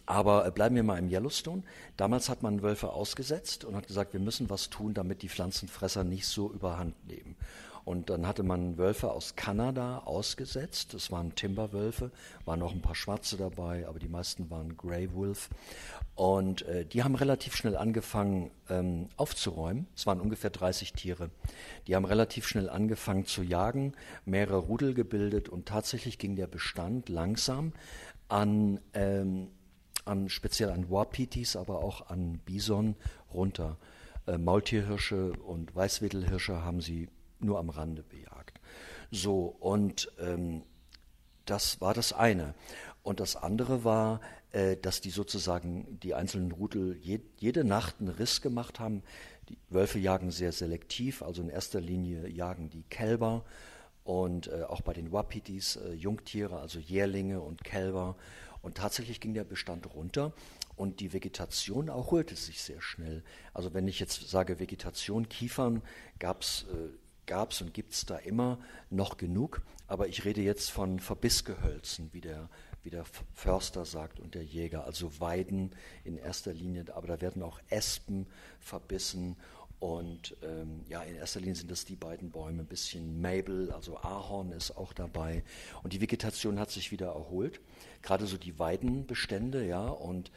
Aber äh, bleiben wir mal im Yellowstone. Damals hat man Wölfe ausgesetzt und hat gesagt, wir müssen was tun, damit die Pflanzenfresser nicht so überhand nehmen. Und dann hatte man Wölfe aus Kanada ausgesetzt. Das waren Timberwölfe, waren noch ein paar Schwarze dabei, aber die meisten waren Grey Wolf. Und äh, die haben relativ schnell angefangen ähm, aufzuräumen. Es waren ungefähr 30 Tiere. Die haben relativ schnell angefangen zu jagen, mehrere Rudel gebildet und tatsächlich ging der Bestand langsam an, ähm, an speziell an Wapitis, aber auch an Bison runter. Äh, Maultierhirsche und Weißwedelhirsche haben sie nur am Rande bejagt. So, und ähm, das war das eine. Und das andere war, äh, dass die sozusagen die einzelnen Rudel je, jede Nacht einen Riss gemacht haben. Die Wölfe jagen sehr selektiv, also in erster Linie jagen die Kälber und äh, auch bei den Wapitis äh, Jungtiere, also Jährlinge und Kälber. Und tatsächlich ging der Bestand runter und die Vegetation erholte sich sehr schnell. Also wenn ich jetzt sage Vegetation, Kiefern, gab es äh, gab es und gibt es da immer noch genug. Aber ich rede jetzt von Verbissgehölzen, wie der, wie der Förster sagt und der Jäger, also Weiden in erster Linie, aber da werden auch Espen verbissen. Und ähm, ja, in erster Linie sind das die beiden Bäume, ein bisschen Mabel, also Ahorn ist auch dabei. Und die Vegetation hat sich wieder erholt, gerade so die Weidenbestände, ja, und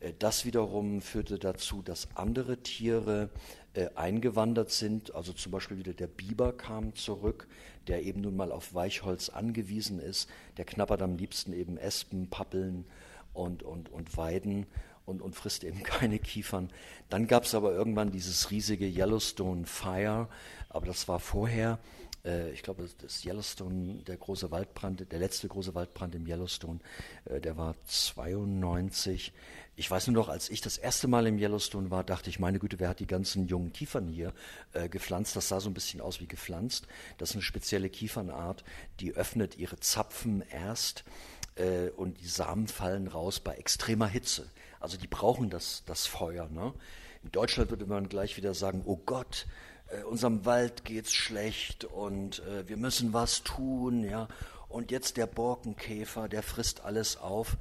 äh, das wiederum führte dazu, dass andere Tiere äh, eingewandert sind. Also zum Beispiel wieder der Biber kam zurück, der eben nun mal auf Weichholz angewiesen ist. Der knabbert am liebsten eben Espen, Pappeln und, und, und Weiden und, und frisst eben [LAUGHS] keine Kiefern. Dann gab es aber irgendwann dieses riesige Yellowstone Fire, aber das war vorher äh, ich glaube, das Yellowstone, der große Waldbrand, der letzte große Waldbrand im Yellowstone, äh, der war 92. Ich weiß nur noch, als ich das erste Mal im Yellowstone war, dachte ich, meine Güte, wer hat die ganzen jungen Kiefern hier äh, gepflanzt? Das sah so ein bisschen aus wie gepflanzt. Das ist eine spezielle Kiefernart, die öffnet ihre Zapfen erst äh, und die Samen fallen raus bei extremer Hitze. Also die brauchen das, das Feuer. Ne? In Deutschland würde man gleich wieder sagen, oh Gott, äh, unserem Wald geht's schlecht und äh, wir müssen was tun, ja. Und jetzt der Borkenkäfer, der frisst alles auf.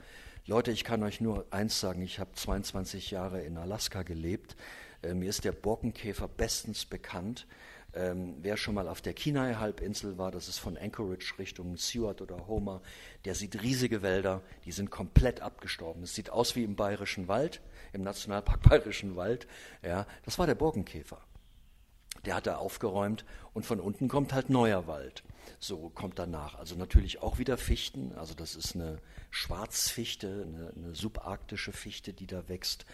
Leute, ich kann euch nur eins sagen, ich habe 22 Jahre in Alaska gelebt. Äh, mir ist der Borkenkäfer bestens bekannt. Ähm, wer schon mal auf der Kenai-Halbinsel war, das ist von Anchorage Richtung Seward oder Homer, der sieht riesige Wälder, die sind komplett abgestorben. Es sieht aus wie im Bayerischen Wald, im Nationalpark [LAUGHS] Bayerischen Wald. Ja, das war der Borkenkäfer. Der hat da aufgeräumt und von unten kommt halt neuer Wald. So kommt danach. Also natürlich auch wieder Fichten. Also das ist eine Schwarzfichte, eine, eine subarktische Fichte, die da wächst.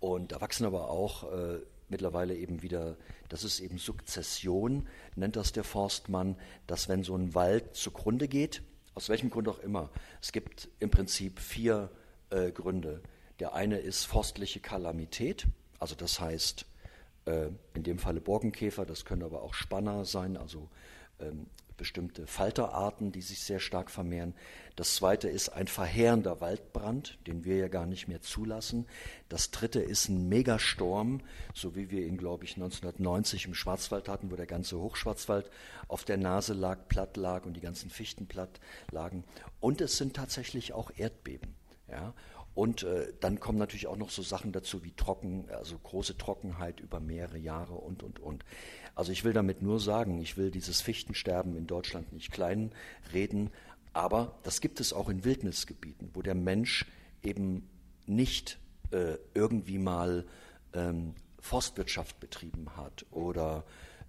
Und da wachsen aber auch äh, mittlerweile eben wieder, das ist eben Sukzession, nennt das der Forstmann, dass wenn so ein Wald zugrunde geht, Aus welchem Grund auch immer. Es gibt im Prinzip vier äh, Gründe. Der eine ist forstliche Kalamität, also das heißt äh, in dem Falle Borkenkäfer, das können aber auch Spanner sein, also ähm, bestimmte Falterarten, die sich sehr stark vermehren. Das zweite ist ein verheerender Waldbrand, den wir ja gar nicht mehr zulassen. Das dritte ist ein Megasturm, so wie wir ihn, glaube ich, 1990 im Schwarzwald hatten, wo der ganze Hochschwarzwald auf der Nase lag, platt lag und die ganzen Fichten platt lagen. Und es sind tatsächlich auch Erdbeben. Ja? Und äh, dann kommen natürlich auch noch so Sachen dazu wie Trocken, also große Trockenheit über mehrere Jahre und, und, und. Also ich will damit nur sagen, ich will dieses Fichtensterben in Deutschland nicht klein reden, aber das gibt es auch in Wildnisgebieten, wo der Mensch eben nicht äh, irgendwie mal ähm, Forstwirtschaft betrieben hat oder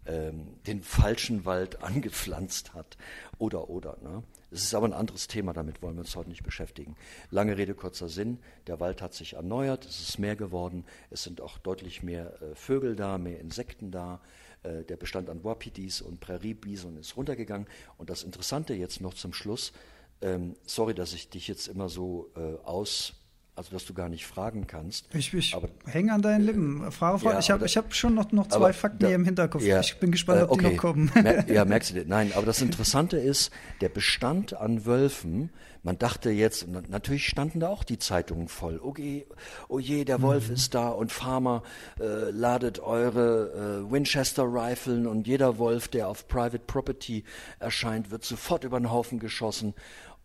ähm, den falschen Wald [LAUGHS] angepflanzt hat oder oder. Ne? Es ist aber ein anderes Thema, damit wollen wir uns heute nicht beschäftigen. Lange Rede, kurzer Sinn. Der Wald hat sich erneuert, es ist mehr geworden, es sind auch deutlich mehr äh, Vögel da, mehr Insekten da. Äh, der Bestand an Wapidis und Präriebison ist runtergegangen. Und das Interessante jetzt noch zum Schluss, ähm, sorry, dass ich dich jetzt immer so äh, aus also dass du gar nicht fragen kannst. Ich, ich hänge an deinen Lippen. Frage, Frage. Ja, ich habe hab schon noch, noch zwei Fakten da, hier im Hinterkopf. Ja, ich bin gespannt, ob okay. die noch kommen. Mer ja, [LAUGHS] merkst du Nein, aber das Interessante ist, der Bestand an Wölfen, man dachte jetzt, natürlich standen da auch die Zeitungen voll. Okay, oh je, der Wolf mhm. ist da und Farmer äh, ladet eure äh, Winchester Riflen und jeder Wolf, der auf Private Property erscheint, wird sofort über den Haufen geschossen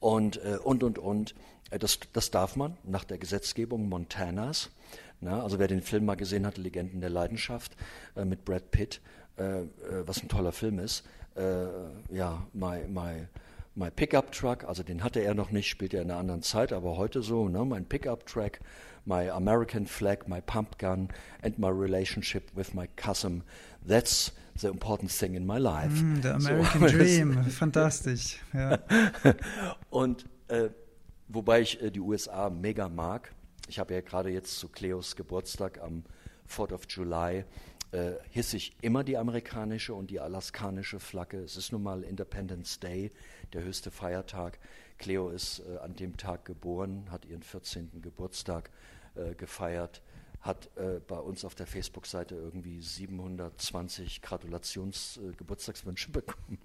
und äh, und und und. Äh, das, das darf man nach der Gesetzgebung Montanas. Na, also wer den Film mal gesehen hat, Legenden der Leidenschaft äh, mit Brad Pitt, äh, äh, was ein toller Film ist. Äh, ja, my, my, my Pickup Truck, also den hatte er noch nicht, spielt er in einer anderen Zeit, aber heute so, ne, mein Pickup Truck, my American Flag, my Pump Gun and my relationship with my cousin. That's the important thing in my life. Mm, the American [LAUGHS] so, Dream, fantastisch. Ja. [LAUGHS] Und äh, wobei ich äh, die USA mega mag. Ich habe ja gerade jetzt zu Cleos Geburtstag am 4th of July äh, hisse ich immer die amerikanische und die alaskanische Flagge. Es ist nun mal Independence Day, der höchste Feiertag. Cleo ist äh, an dem Tag geboren, hat ihren 14. Geburtstag äh, gefeiert, hat äh, bei uns auf der Facebook-Seite irgendwie 720 Gratulations-Geburtstagswünsche [LAUGHS] bekommen.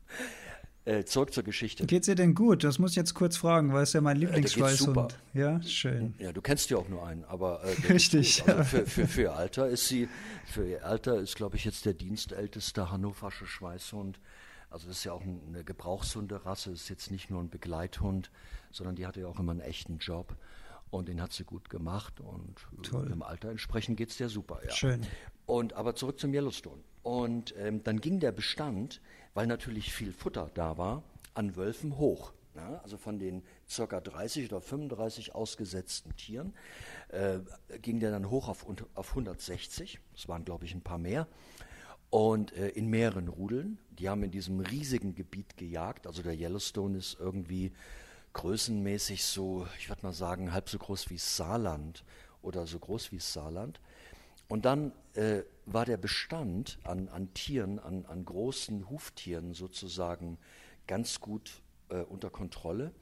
Äh, zurück zur Geschichte. Geht's ihr denn gut? Das muss ich jetzt kurz fragen, weil es ja mein äh, Lieblingsschweißhund. Ja, schön. Ja, du kennst ja auch nur einen, aber äh, [LAUGHS] richtig. Also für, für, für ihr Alter ist sie, für ihr Alter ist, glaube ich, jetzt der dienstälteste hannoversche Schweißhund. Also das ist ja auch eine Gebrauchshunderasse, ist jetzt nicht nur ein Begleithund, sondern die hatte ja auch immer einen echten Job. Und den hat sie gut gemacht und Toll. im Alter entsprechend geht es dir super. Ja. Schön. Und aber zurück zum Yellowstone. Und ähm, dann ging der Bestand weil natürlich viel Futter da war, an Wölfen hoch. Ja, also von den ca. 30 oder 35 ausgesetzten Tieren äh, ging der dann hoch auf, auf 160. Das waren, glaube ich, ein paar mehr. Und äh, in mehreren Rudeln. Die haben in diesem riesigen Gebiet gejagt. Also der Yellowstone ist irgendwie größenmäßig so, ich würde mal sagen, halb so groß wie Saarland oder so groß wie Saarland. Und dann äh, war der Bestand an, an Tieren, an, an, großen Huftieren sozusagen ganz gut äh, unter Kontrolle.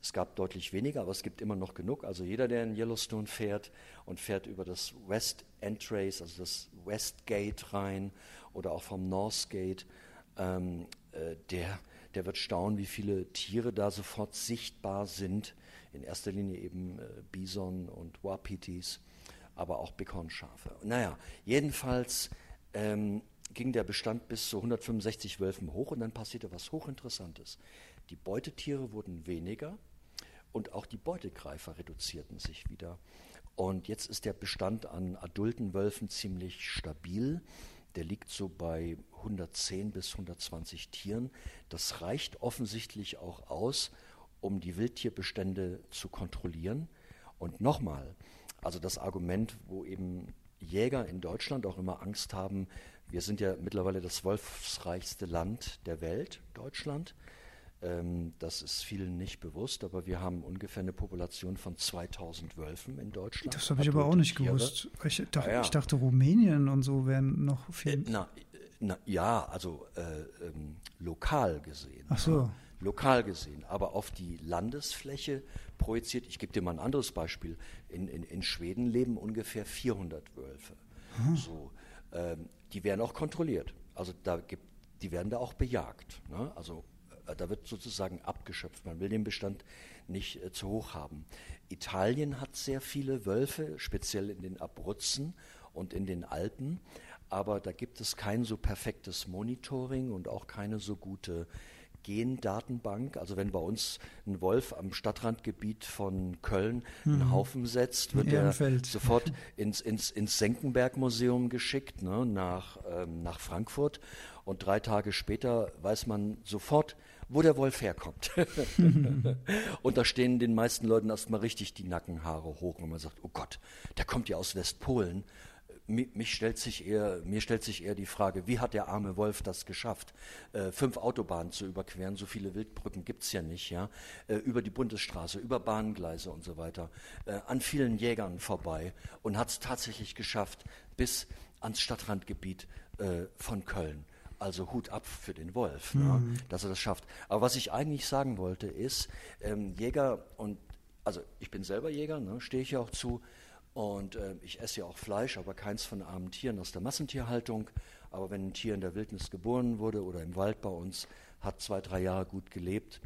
Es gab deutlich weniger, aber es gibt immer noch genug. Also jeder, der in Yellowstone fährt und fährt über das West Entrace, also das West Gate rein oder auch vom North Gate, ähm, äh, der, der wird staunen, wie viele Tiere da sofort sichtbar sind. In erster Linie eben äh, Bison und Wapitis aber auch Bighornschafe. Naja, jedenfalls ähm, ging der Bestand bis zu 165 Wölfen hoch und dann passierte was Hochinteressantes. Die Beutetiere wurden weniger und auch die Beutegreifer reduzierten sich wieder. Und jetzt ist der Bestand an adulten Wölfen ziemlich stabil. Der liegt so bei 110 bis 120 Tieren. Das reicht offensichtlich auch aus, um die Wildtierbestände zu kontrollieren. Und nochmal, also das Argument, wo eben Jäger in Deutschland auch immer Angst haben, wir sind ja mittlerweile das wolfsreichste Land der Welt, Deutschland. Ähm, das ist vielen nicht bewusst, aber wir haben ungefähr eine Population von 2000 Wölfen in Deutschland. Das habe ich aber auch nicht Tiere. gewusst. Ich dachte, ja, ja. ich dachte, Rumänien und so wären noch viel. Äh, na, na, ja, also äh, ähm, lokal gesehen. Ach so. Lokal gesehen. Aber auf die Landesfläche projiziert, ich gebe dir mal ein anderes Beispiel, in, in, in Schweden leben ungefähr 400 Wölfe. Hm. So, ähm, die werden auch kontrolliert. Also da gibt, die werden da auch bejagt. Ne? Also äh, da wird sozusagen abgeschöpft. Man will den Bestand nicht äh, zu hoch haben. Italien hat sehr viele Wölfe, speziell in den Abruzzen und in den Alpen, aber da gibt es kein so perfektes Monitoring und auch keine so gute Gendatenbank. Also wenn bei uns ein Wolf am Stadtrandgebiet von Köln einen mhm. Haufen setzt, wird er sofort ins, ins, ins Senckenberg-Museum geschickt, ne, nach, ähm, nach Frankfurt. Und drei Tage später weiß man sofort, wo der Wolf herkommt. [LAUGHS] und da stehen den meisten Leuten erstmal richtig die Nackenhaare hoch, wenn man sagt, oh Gott, der kommt ja aus Westpolen. Mich stellt sich eher, mir stellt sich eher die Frage, wie hat der arme Wolf das geschafft, äh, fünf Autobahnen zu überqueren, so viele Wildbrücken gibt es ja nicht, ja, äh, über die Bundesstraße, über Bahngleise und so weiter, äh, an vielen Jägern vorbei und hat es tatsächlich geschafft bis ans Stadtrandgebiet äh, von Köln. Also Hut ab für den Wolf, mhm. ne, dass er das schafft. Aber was ich eigentlich sagen wollte, ist, ähm, Jäger und, also ich bin selber Jäger, ne, stehe ich ja auch zu, und äh, ich esse ja auch Fleisch, aber keins von armen Tieren aus der Massentierhaltung. Aber wenn ein Tier in der Wildnis geboren wurde oder im Wald bei uns, hat zwei, drei Jahre gut gelebt.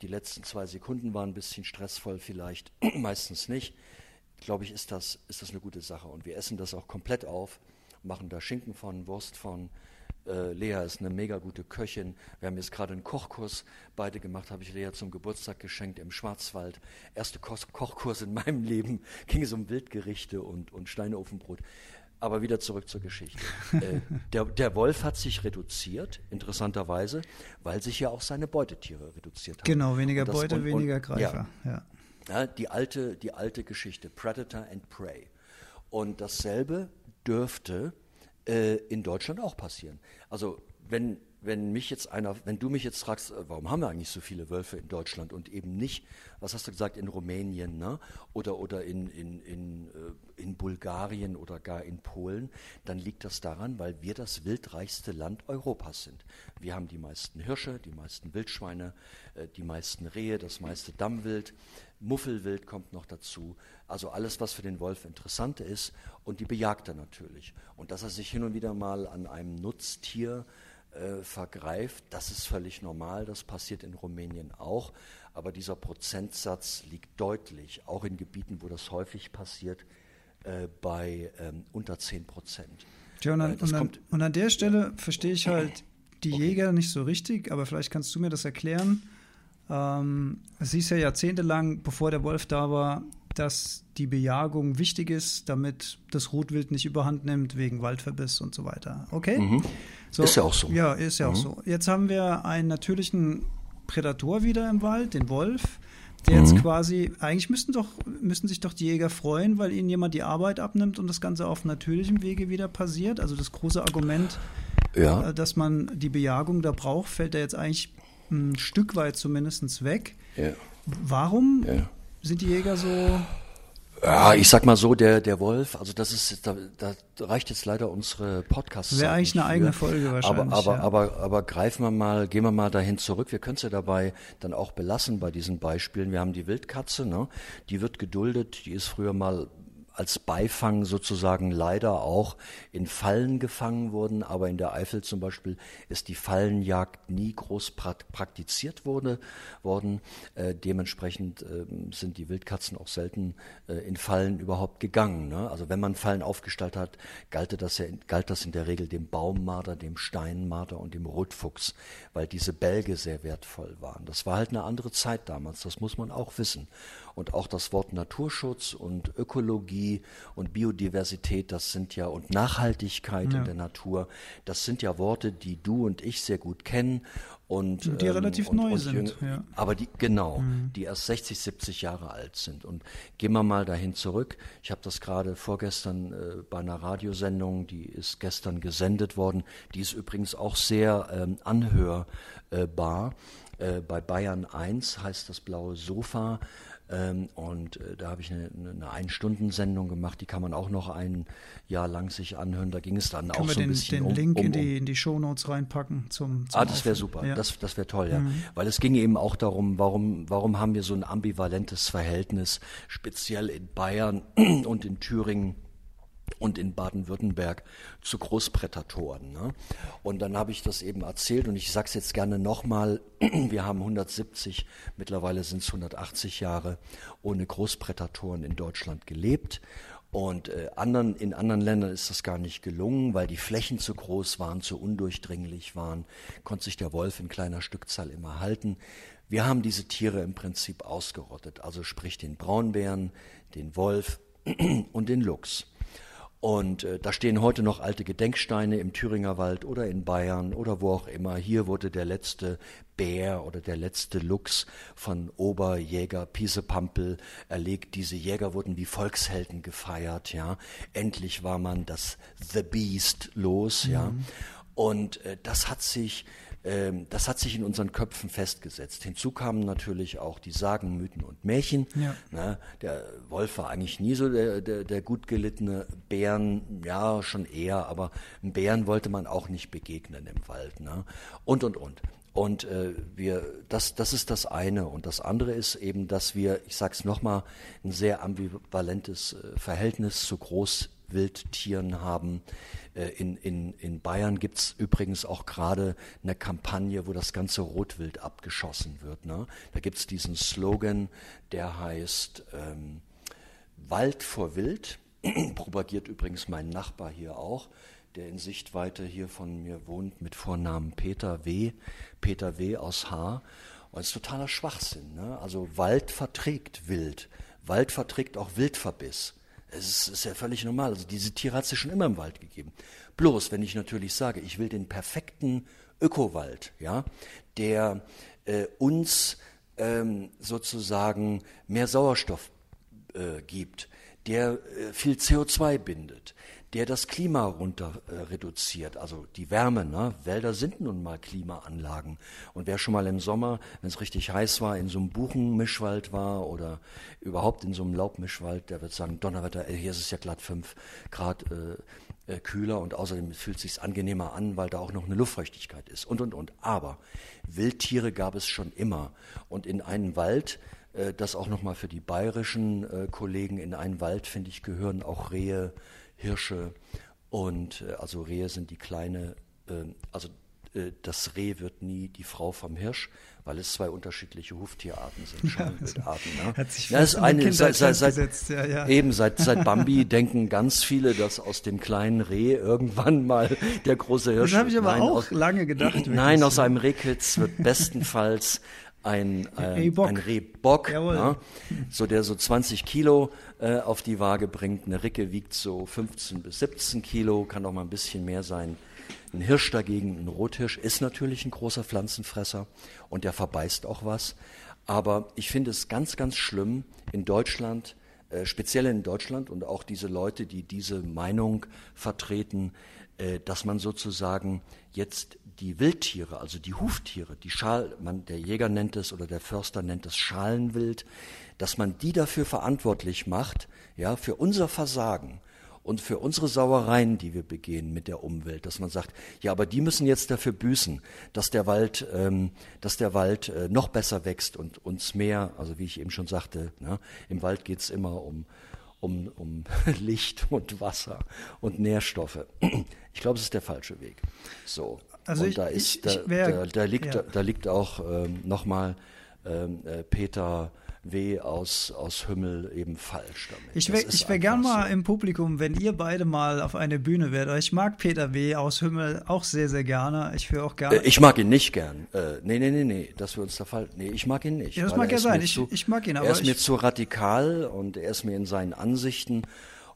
Die letzten zwei Sekunden waren ein bisschen stressvoll, vielleicht [CLEARS THROAT] meistens nicht. Glaube ich, ist das, ist das eine gute Sache. Und wir essen das auch komplett auf, machen da Schinken von, Wurst von, äh, Lea ist eine mega gute Köchin. Wir haben jetzt gerade einen Kochkurs beide gemacht, habe ich Lea zum Geburtstag geschenkt im Schwarzwald. Erste Ko Kochkurs in meinem [LAUGHS] Leben ging es um Wildgerichte und, und Steineofenbrot. Aber wieder zurück zur Geschichte. äh, der, der, Wolf hat sich reduziert, interessanterweise, weil sich ja auch seine Beutetiere reduziert haben. Genau, weniger das, Beute, und, weniger Greifer. Ja, ja. ja, die, alte, die alte Geschichte, Predator and Prey. Und dasselbe dürfte äh, in Deutschland auch passieren. Also wenn, wenn mich jetzt einer, wenn du mich jetzt fragst, äh, warum haben wir eigentlich so viele Wölfe in Deutschland und eben nicht, was hast du gesagt, in Rumänien ne? oder, oder in, in, in, äh, in Bulgarien oder gar in Polen, dann liegt das daran, weil wir das wildreichste Land Europas sind. Wir haben die meisten Hirsche, die meisten Wildschweine, die meisten Rehe, das meiste Dammwild. Muffelwild kommt noch dazu. Also alles, was für den Wolf interessant ist und die Bejagter natürlich. Und dass er sich hin und wieder mal an einem Nutztier äh, vergreift, das ist völlig normal. Das passiert in Rumänien auch. Aber dieser Prozentsatz liegt deutlich, auch in Gebieten, wo das häufig passiert, äh, bei ähm, unter 10 Prozent. Ja, und, an, äh, und, an, und an der Stelle verstehe ich halt die okay. Jäger nicht so richtig, aber vielleicht kannst du mir das erklären. Ähm, es hieß ja jahrzehntelang, bevor der Wolf da war, dass die Bejagung wichtig ist, damit das Rotwild nicht überhand nimmt wegen Waldverbiss und so weiter. Okay? Mhm. So, ist ja auch so. Ja, ist ja mhm. auch so. Jetzt haben wir einen natürlichen Prädator wieder im Wald, den Wolf, der mhm. jetzt quasi, eigentlich müssten doch, müssten sich doch die Jäger freuen, weil ihnen jemand die Arbeit abnimmt und das Ganze auf natürlichem Wege wieder passiert. Also das große Argument, ja. Äh, dass man die Bejagung da braucht, fällt da jetzt eigentlich ein Stück weit zumindest weg. Ja. Warum ja. sind die Jäger so ja, ich sag mal so, der, der Wolf, also das ist, da, da reicht jetzt leider unsere Podcasts. Wäre eigentlich eine für. eigene Folge wahrscheinlich. Aber, aber, ja. aber, aber greifen wir mal, gehen wir mal dahin zurück. Wir können es ja dabei dann auch belassen bei diesen Beispielen. Wir haben die Wildkatze, ne? die wird geduldet, die ist früher mal als Beifang sozusagen leider auch in Fallen gefangen wurden, aber in der Eifel zum Beispiel ist die Fallenjagd nie groß praktiziert wurde, worden. Äh, dementsprechend äh, sind die Wildkatzen auch selten äh, in Fallen überhaupt gegangen. Ne? Also wenn man Fallen aufgestellt hat, galt das, ja, galt das in der Regel dem Baummarder, dem Steinmarder und dem Rotfuchs, weil diese Bälge sehr wertvoll waren. Das war halt eine andere Zeit damals, das muss man auch wissen. Und auch das Wort Naturschutz und Ökologie und Biodiversität, das sind ja, und Nachhaltigkeit ja. in der Natur, das sind ja Worte, die du und ich sehr gut kennen. Und, die ähm, relativ und, neu und sind. Ja. Aber die, genau, mhm. die erst 60, 70 Jahre alt sind. Und gehen wir mal dahin zurück. Ich habe das gerade vorgestern äh, bei einer Radiosendung, die ist gestern gesendet worden. Die ist übrigens auch sehr ähm, anhörbar. Äh, bei Bayern 1 heißt das blaue Sofa Ähm, und äh, da habe ich eine, eine Ein-Stunden-Sendung gemacht, die kann man auch noch ein Jahr lang sich anhören. Da ging es dann Können auch so ein den, bisschen den um, Link um, in die, um in die Shownotes reinpacken zum, zum Ah, das wäre super. Ja. Das, das wäre toll, ja. Mhm. Weil es ging eben auch darum, warum, warum haben wir so ein ambivalentes Verhältnis, speziell in Bayern [CLEARS THROAT] und in Thüringen und in Baden-Württemberg zu Großprätatoren. Ne? Und dann habe ich das eben erzählt und ich sage es jetzt gerne nochmal, [CLEARS THROAT] wir haben 170, mittlerweile sind es 180 Jahre ohne Großprätatoren in Deutschland gelebt. Und äh, anderen, in anderen Ländern ist das gar nicht gelungen, weil die Flächen zu groß waren, zu undurchdringlich waren, konnte sich der Wolf in kleiner Stückzahl immer halten. Wir haben diese Tiere im Prinzip ausgerottet, also sprich den Braunbären, den Wolf [CLEARS THROAT] und den Luchs. Und äh, da stehen heute noch alte Gedenksteine im Thüringer Wald oder in Bayern oder wo auch immer. Hier wurde der letzte Bär oder der letzte Luchs von Oberjäger Piesepampel erlegt. Diese Jäger wurden wie Volkshelden gefeiert, ja. Endlich war man das The Beast los, ja. Und äh, das hat sich das hat sich in unseren Köpfen festgesetzt. Hinzu kamen natürlich auch die Sagen, Mythen und Märchen. Ja. Ne, der Wolf war eigentlich nie so der, der, der gut gelittene Bären, ja, schon eher, aber einem Bären wollte man auch nicht begegnen im Wald. Ne? Und, und, und. Und äh, wir, das, das ist das eine. Und das andere ist eben, dass wir, ich sage es nochmal, ein sehr ambivalentes äh, Verhältnis zu Großwildtieren haben. Äh, in, in, in Bayern gibt es übrigens auch gerade eine Kampagne, wo das ganze Rotwild abgeschossen wird. Ne? Da gibt es diesen Slogan, der heißt ähm, Wald vor Wild, [CLEARS THROAT] propagiert übrigens mein Nachbar hier auch, der in Sichtweite hier von mir wohnt mit Vornamen Peter W. Peter W. aus Haar. Und das ist totaler Schwachsinn. Ne? Also Wald verträgt Wild. Wald verträgt auch Wildverbiss. Es ist, ja völlig normal. Also diese Tiere hat es ja schon immer im Wald gegeben. Bloß, wenn ich natürlich sage, ich will den perfekten Ökowald, ja, der äh, uns ähm, sozusagen mehr Sauerstoff äh, gibt, der äh, viel CO2 bindet, der das Klima runter äh, reduziert, also die Wärme. Ne? Wälder sind nun mal Klimaanlagen. Und wer schon mal im Sommer, wenn es richtig heiß war, in so einem Buchenmischwald war oder überhaupt in so einem Laubmischwald, der wird sagen, Donnerwetter, hier ist es ja glatt fünf Grad äh, äh, kühler und außerdem fühlt es sich angenehmer an, weil da auch noch eine Luftfeuchtigkeit ist und, und, und. Aber Wildtiere gab es schon immer. Und in einen Wald, äh, das auch nochmal für die bayerischen äh, Kollegen, in einen Wald, finde ich, gehören auch Rehe, Hirsche und äh, also Rehe sind die kleine, äh, also äh, das Reh wird nie die Frau vom Hirsch, weil es zwei unterschiedliche Huftierarten sind, [LAUGHS] Scheinwildarten. Ne? Hat sich Ja, der eine, seit, seit, ja, ja. Eben, seit, seit [LAUGHS] Bambi denken ganz viele, dass aus dem kleinen Reh irgendwann mal der große Hirsch Das habe ich aber Nein, auch aus, lange gedacht. Nein, aus einem Rehkitz wird bestenfalls ein, äh, Rehbock. ein Rehbock, ne? so der so 20 Kilo äh, auf die Waage bringt. Eine Ricke wiegt so 15 bis 17 Kilo, kann auch mal ein bisschen mehr sein. Ein Hirsch dagegen, ein Rothirsch, ist natürlich ein großer Pflanzenfresser und der verbeißt auch was. Aber ich finde es ganz, ganz schlimm in Deutschland, äh, speziell in Deutschland und auch diese Leute, die diese Meinung vertreten, äh, dass man sozusagen jetzt die Wildtiere, also die Huftiere, die Schal, man, der Jäger nennt es oder der Förster nennt es Schalenwild, dass man die dafür verantwortlich macht, ja, für unser Versagen und für unsere Sauereien, die wir begehen mit der Umwelt, dass man sagt, ja, aber die müssen jetzt dafür büßen, dass der Wald, ähm, dass der Wald äh, noch besser wächst und uns mehr, also wie ich eben schon sagte, ne, im Wald geht's immer um um, um [LAUGHS] Licht und Wasser und Nährstoffe. Ich glaube, es ist der falsche Weg. So. Also und ich- da ich- ist, da, ich wär- da, da liegt, ja. da liegt auch ähm, nochmal ähm, äh, Peter W. aus, aus Hümmel eben falsch damit. Ich wäre wär gern einfach mal so. im Publikum, wenn ihr beide mal auf eine Bühne wärt. Ich mag Peter W. aus Hümmel auch sehr, sehr gerne. Ich höre auch gerne. Äh, Ich mag ihn nicht gern. Äh, nee, nee, nee, nee, dass wir uns da falsch. Nee, ich mag ihn nicht. Ja, das mag ja sein. mir Ich- zu, ich mag ihn, aber Er ist mir ich- zu radikal und er ist mir in seinen Ansichten.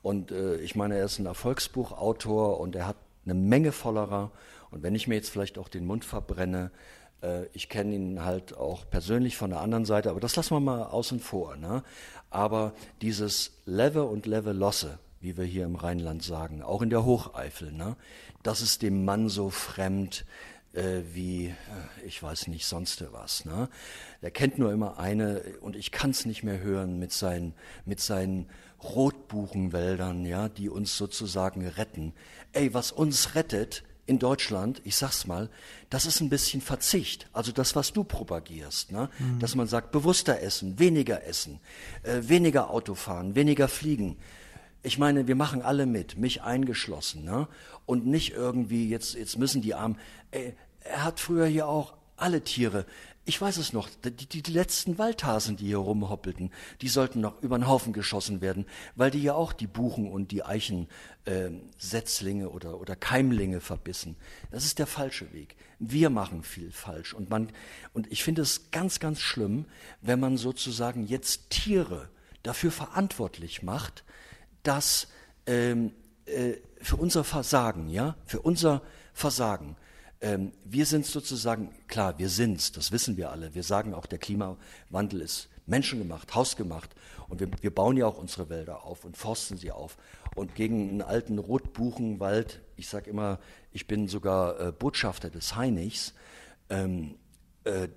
Und äh, ich meine, er ist ein Erfolgsbuchautor und er hat eine Menge Follower. Und wenn ich mir jetzt vielleicht auch den Mund verbrenne, äh, ich kenne ihn halt auch persönlich von der anderen Seite, aber das lassen wir mal außen vor. Ne? Aber dieses Leve und Leve Losse, wie wir hier im Rheinland sagen, auch in der Hocheifel, ne? das ist dem Mann so fremd, äh, wie, äh, ich weiß nicht, sonst was. Ne? Der kennt nur immer eine, und ich kann es nicht mehr hören mit seinen, mit seinen Rotbuchenwäldern, ja, die uns sozusagen retten. Ey, was uns rettet in Deutschland, ich sag's mal, das ist ein bisschen Verzicht. Also das, was du propagierst, ne? Mhm. dass man sagt, bewusster essen, weniger essen, äh, weniger Auto fahren, weniger fliegen. Ich meine, wir machen alle mit, mich eingeschlossen, ne? Und nicht irgendwie jetzt jetzt müssen die Armen. Ey, er hat früher hier auch alle Tiere ich weiß es noch, die, die, letzten Waldhasen, die hier rumhoppelten, die sollten noch über den Haufen geschossen werden, weil die ja auch die Buchen und die Eichensetzlinge äh, oder, oder Keimlinge verbissen. Das ist der falsche Weg. Wir machen viel falsch. Und, man, und ich finde es ganz, ganz schlimm, wenn man sozusagen jetzt Tiere dafür verantwortlich macht, dass ähm, äh, für unser Versagen, ja, für unser Versagen, ähm, wir sind sozusagen, klar, wir sind's, das wissen wir alle. Wir sagen auch, der Klimawandel ist menschengemacht, hausgemacht. Und wir, wir bauen ja auch unsere Wälder auf und forsten sie auf. Und gegen einen alten Rotbuchenwald, ich sage immer, ich bin sogar äh, Botschafter des Heinigs, ähm, äh,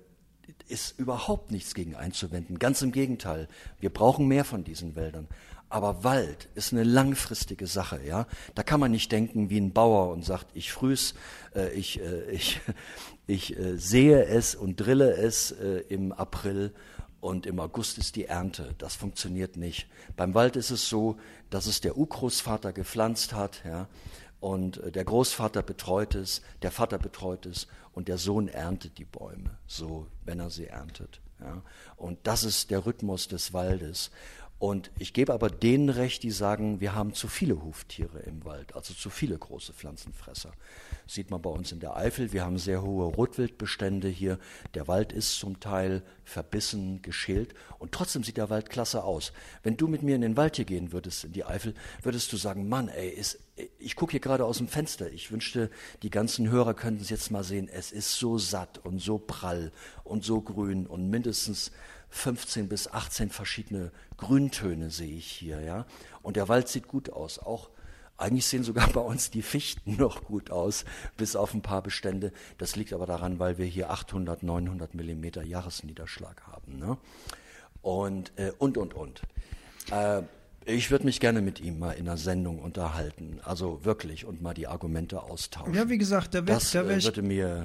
ist überhaupt nichts gegen einzuwenden. Ganz im Gegenteil. Wir brauchen mehr von diesen Wäldern. Aber Wald ist eine langfristige Sache, ja. Da kann man nicht denken wie ein Bauer und sagt, ich frühs, äh, ich, äh, [LAUGHS] ich, ich äh, sehe es und drille es äh, im April und im August ist die Ernte. Das funktioniert nicht. Beim Wald ist es so, dass es der Urgroßvater gepflanzt hat, ja. Und äh, der Großvater betreut es, der Vater betreut es und der Sohn erntet die Bäume, so wenn er sie erntet. Ja. Und das ist der Rhythmus des Waldes. Und ich gebe aber denen recht, die sagen, wir haben zu viele Huftiere im Wald, also zu viele große Pflanzenfresser. Sieht man bei uns in der Eifel, wir haben sehr hohe Rotwildbestände hier. Der Wald ist zum Teil verbissen, geschält und trotzdem sieht der Wald klasse aus. Wenn du mit mir in den Wald hier gehen würdest, in die Eifel, würdest du sagen, Mann, ey, ist, ich gucke hier gerade aus dem Fenster. Ich wünschte, die ganzen Hörer könnten es jetzt mal sehen. Es ist so satt und so prall und so grün und mindestens 15 bis 18 verschiedene Grüntöne sehe ich hier, ja. Und der Wald sieht gut aus. Auch eigentlich sehen sogar bei uns die Fichten noch gut aus, bis auf ein paar Bestände. Das liegt aber daran, weil wir hier 800, 900 Millimeter Jahresniederschlag haben. Ne? Und, äh, und, und, und. Äh, ich würde mich gerne mit ihm mal in einer Sendung unterhalten, also wirklich und mal die Argumente austauschen. Ja, wie gesagt, da wäre wär ich,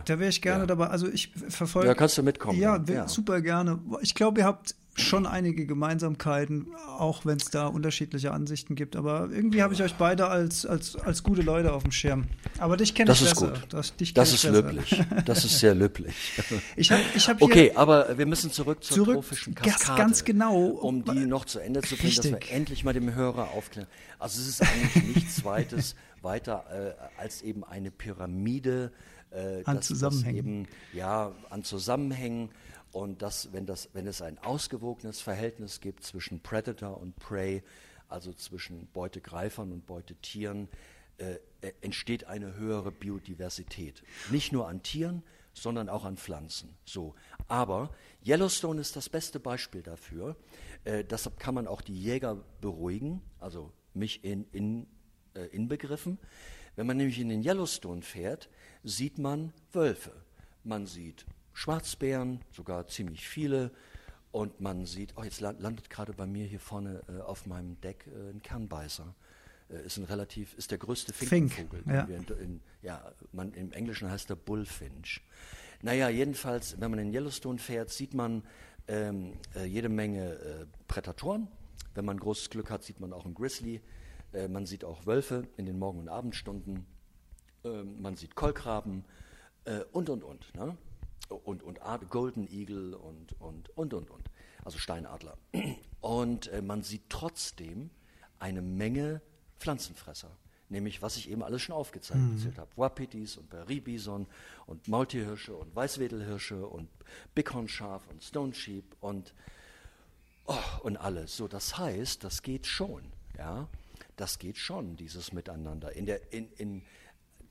da wär ich gerne ja. dabei. Also ich verfolge. Ja, kannst du mitkommen. Ja, ja. super gerne. Ich glaube, ihr habt schon einige Gemeinsamkeiten, auch wenn es da unterschiedliche Ansichten gibt. Aber irgendwie habe ich euch beide als, als, als gute Leute auf dem Schirm. Aber dich kenne ich das besser. Ist gut. Das, dich das ist besser. löblich. Das ist sehr löblich. [LAUGHS] ich hab, ich hab okay, aber wir müssen zurück zur zurück, trophischen Kaskade. Ganz genau. Um die noch zu Ende zu bringen, dass wir endlich mal dem Hörer aufklären. Also es ist eigentlich nichts Zweites weiter äh, als eben eine Pyramide. Äh, an Zusammenhängen. Das eben, ja, an Zusammenhängen und dass, wenn, das, wenn es ein ausgewogenes Verhältnis gibt zwischen Predator und Prey, also zwischen Beutegreifern und Beutetieren, äh, äh, entsteht eine höhere Biodiversität. Nicht nur an Tieren, sondern auch an Pflanzen. So. Aber Yellowstone ist das beste Beispiel dafür. Äh, deshalb kann man auch die Jäger beruhigen, also mich in, in, äh, inbegriffen. Wenn man nämlich in den Yellowstone fährt, sieht man Wölfe. Man sieht Schwarzbären, sogar ziemlich viele. Und man sieht, oh, jetzt landet gerade bei mir hier vorne äh, auf meinem Deck äh, ein Kernbeißer. Äh, ist ein relativ, ist der größte Finkenvogel. Fink, ja. In, in, ja, man, im Englischen heißt er Bullfinch. Naja, jedenfalls, wenn man in Yellowstone fährt, sieht man ähm, äh, jede Menge äh, Prädatoren. Wenn man großes Glück hat, sieht man auch einen Grizzly. Äh, man sieht auch Wölfe in den Morgen- und Abendstunden. Ähm, man sieht Kolkraben und, und, und. Ne? Und, und Golden Eagle und, und, und, und, und. Also Steinadler. Und äh, man sieht trotzdem eine Menge Pflanzenfresser. Nämlich, was ich eben alles schon aufgezeigt mhm. habe. Wapitis und Berry-Bison und Maultierhirsche und Weißwedelhirsche und Bighornschaf und Stone Sheep und, oh, und alles. So, das heißt, das geht schon. Ja? Das geht schon, dieses Miteinander. In der, in, in,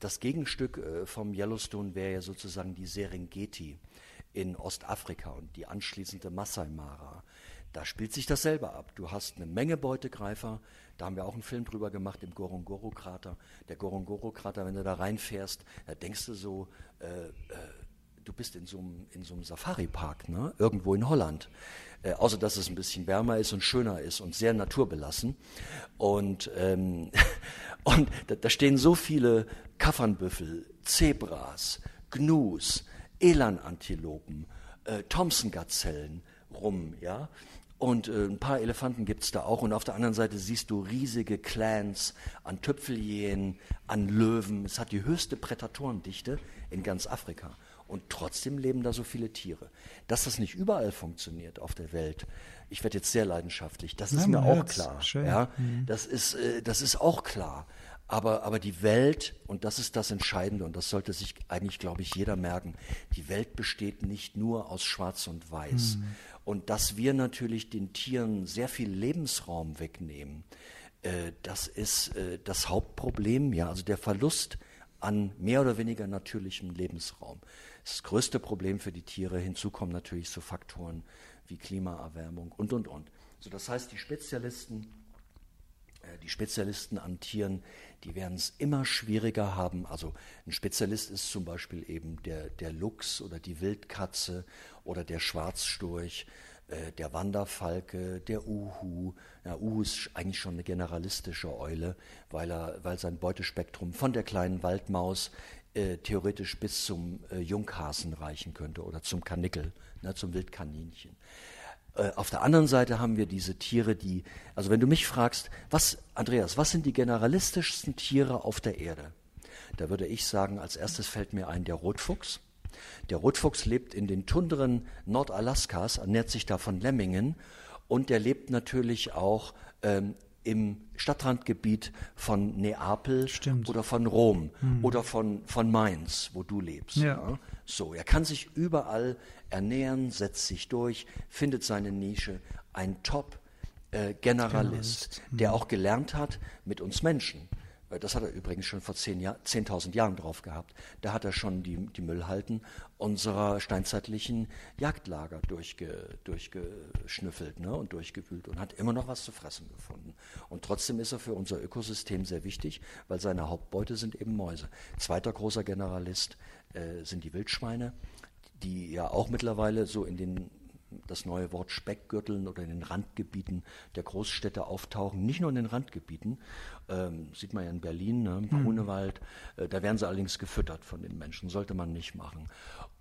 das Gegenstück äh, vom Yellowstone wäre ja sozusagen die Serengeti in Ostafrika und die anschließende Masai Mara. da spielt sich das selber ab. Du hast eine Menge Beutegreifer, da haben wir auch einen Film drüber gemacht, im Gorongoro-Krater. Der Gorongoro-Krater, wenn du da reinfährst, da denkst du so, äh, äh, du bist in so einem, in so einem Safari-Park, ne? irgendwo in Holland. Äh, außer dass es ein bisschen wärmer ist und schöner ist und sehr naturbelassen. Und, ähm, [LAUGHS] und da, da, stehen so viele Kaffernbüffel, Zebras, Gnus, Elanantilopen, äh, Thompson-Gazellen rum, ja. Und äh, ein paar Elefanten gibt es da auch. Und auf der anderen Seite siehst du riesige Clans an Tüpfeljähen, an Löwen. Es hat die höchste Prädatorendichte in ganz Afrika. Und trotzdem leben da so viele Tiere. Dass das nicht überall funktioniert auf der Welt, ich werde jetzt sehr leidenschaftlich, das ist mir auch klar. Ja, mhm. das, ist, äh, das ist auch klar. Aber, aber die Welt, und das ist das Entscheidende, und das sollte sich eigentlich, glaube ich, jeder merken, die Welt besteht nicht nur aus Schwarz und Weiß. Mhm. Und dass wir natürlich den Tieren sehr viel Lebensraum wegnehmen, äh, das ist äh, das Hauptproblem, ja, also der Verlust an mehr oder weniger natürlichem Lebensraum. Das größte Problem für die Tiere. Hinzu kommen natürlich so Faktoren wie Klimaerwärmung und, und, und. So, das heißt, die Spezialisten, äh, die Spezialisten an Tieren, die werden es immer schwieriger haben. Also ein Spezialist ist zum Beispiel eben der, der Luchs oder die Wildkatze oder der Schwarzstorch, äh, der Wanderfalke, der Uhu. Ja, Uhu ist eigentlich schon eine generalistische Eule, weil, er, weil sein Beutespektrum von der kleinen Waldmaus äh, theoretisch bis zum äh, Junghasen reichen könnte oder zum Kanickel, ne, zum Wildkaninchen. Äh, auf der anderen Seite haben wir diese Tiere, die, also wenn du mich fragst, was, Andreas, was sind die generalistischsten Tiere auf der Erde? Da würde ich sagen, als erstes fällt mir ein der Rotfuchs. Der Rotfuchs lebt in den Tundren Nordalaskas, ernährt sich da von Lemmingen und der lebt natürlich auch ähm, im Stadtrandgebiet von Neapel Stimmt. oder von Rom hm. oder von, von Mainz, wo du lebst. Ja. Ja. So, er kann sich überall ernähren, setzt sich durch, findet seine Nische. Ein Top-Generalist, äh, Generalist. Hm. der auch gelernt hat mit uns Menschen. Äh, das hat er übrigens schon vor 10.000 10 Jahren drauf gehabt. Da hat er schon die, die Müllhalten unserer steinzeitlichen Jagdlager durchge, durchgeschnüffelt ne, und durchgewühlt und hat immer noch was zu fressen gefunden. Und trotzdem ist er für unser Ökosystem sehr wichtig, weil seine Hauptbeute sind eben Mäuse. Zweiter großer Generalist äh, sind die Wildschweine, die ja auch mittlerweile so in den das neue Wort Speckgürteln oder in den Randgebieten der Großstädte auftauchen. Nicht nur in den Randgebieten, ähm, sieht man ja in Berlin, ne, im mhm. Grunewald, äh, da werden sie allerdings gefüttert von den Menschen, sollte man nicht machen.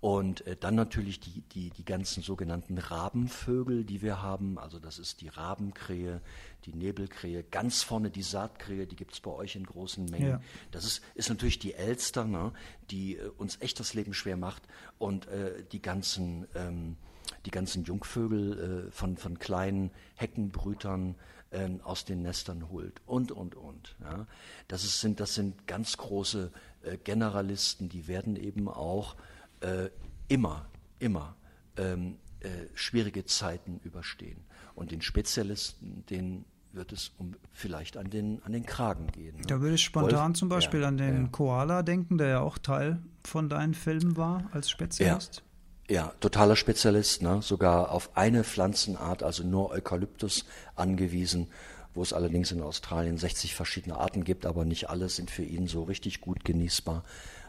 Und äh, dann natürlich die, die, die ganzen sogenannten Rabenvögel, die wir haben. Also das ist die Rabenkrähe, die Nebelkrähe, ganz vorne die Saatkrähe, die gibt es bei euch in großen Mengen. Ja. Das ist, ist natürlich die Elster, ne, die äh, uns echt das Leben schwer macht. Und äh, die ganzen ähm, die ganzen Jungvögel äh, von, von kleinen Heckenbrütern äh, aus den Nestern holt und, und, und. Ja. Das, ist, sind, das sind ganz große äh, Generalisten, die werden eben auch äh, immer, immer ähm, äh, schwierige Zeiten überstehen. Und den Spezialisten, den wird es um vielleicht an den, an den Kragen gehen. Ne? Da würde ich spontan Wolf, zum Beispiel ja, an den ja. Koala denken, der ja auch Teil von deinen Filmen war als Spezialist. Ja. Ja, totaler Spezialist, ne? sogar auf eine Pflanzenart, also nur Eukalyptus angewiesen, wo es allerdings in Australien 60 verschiedene Arten gibt, aber nicht alle sind für ihn so richtig gut genießbar.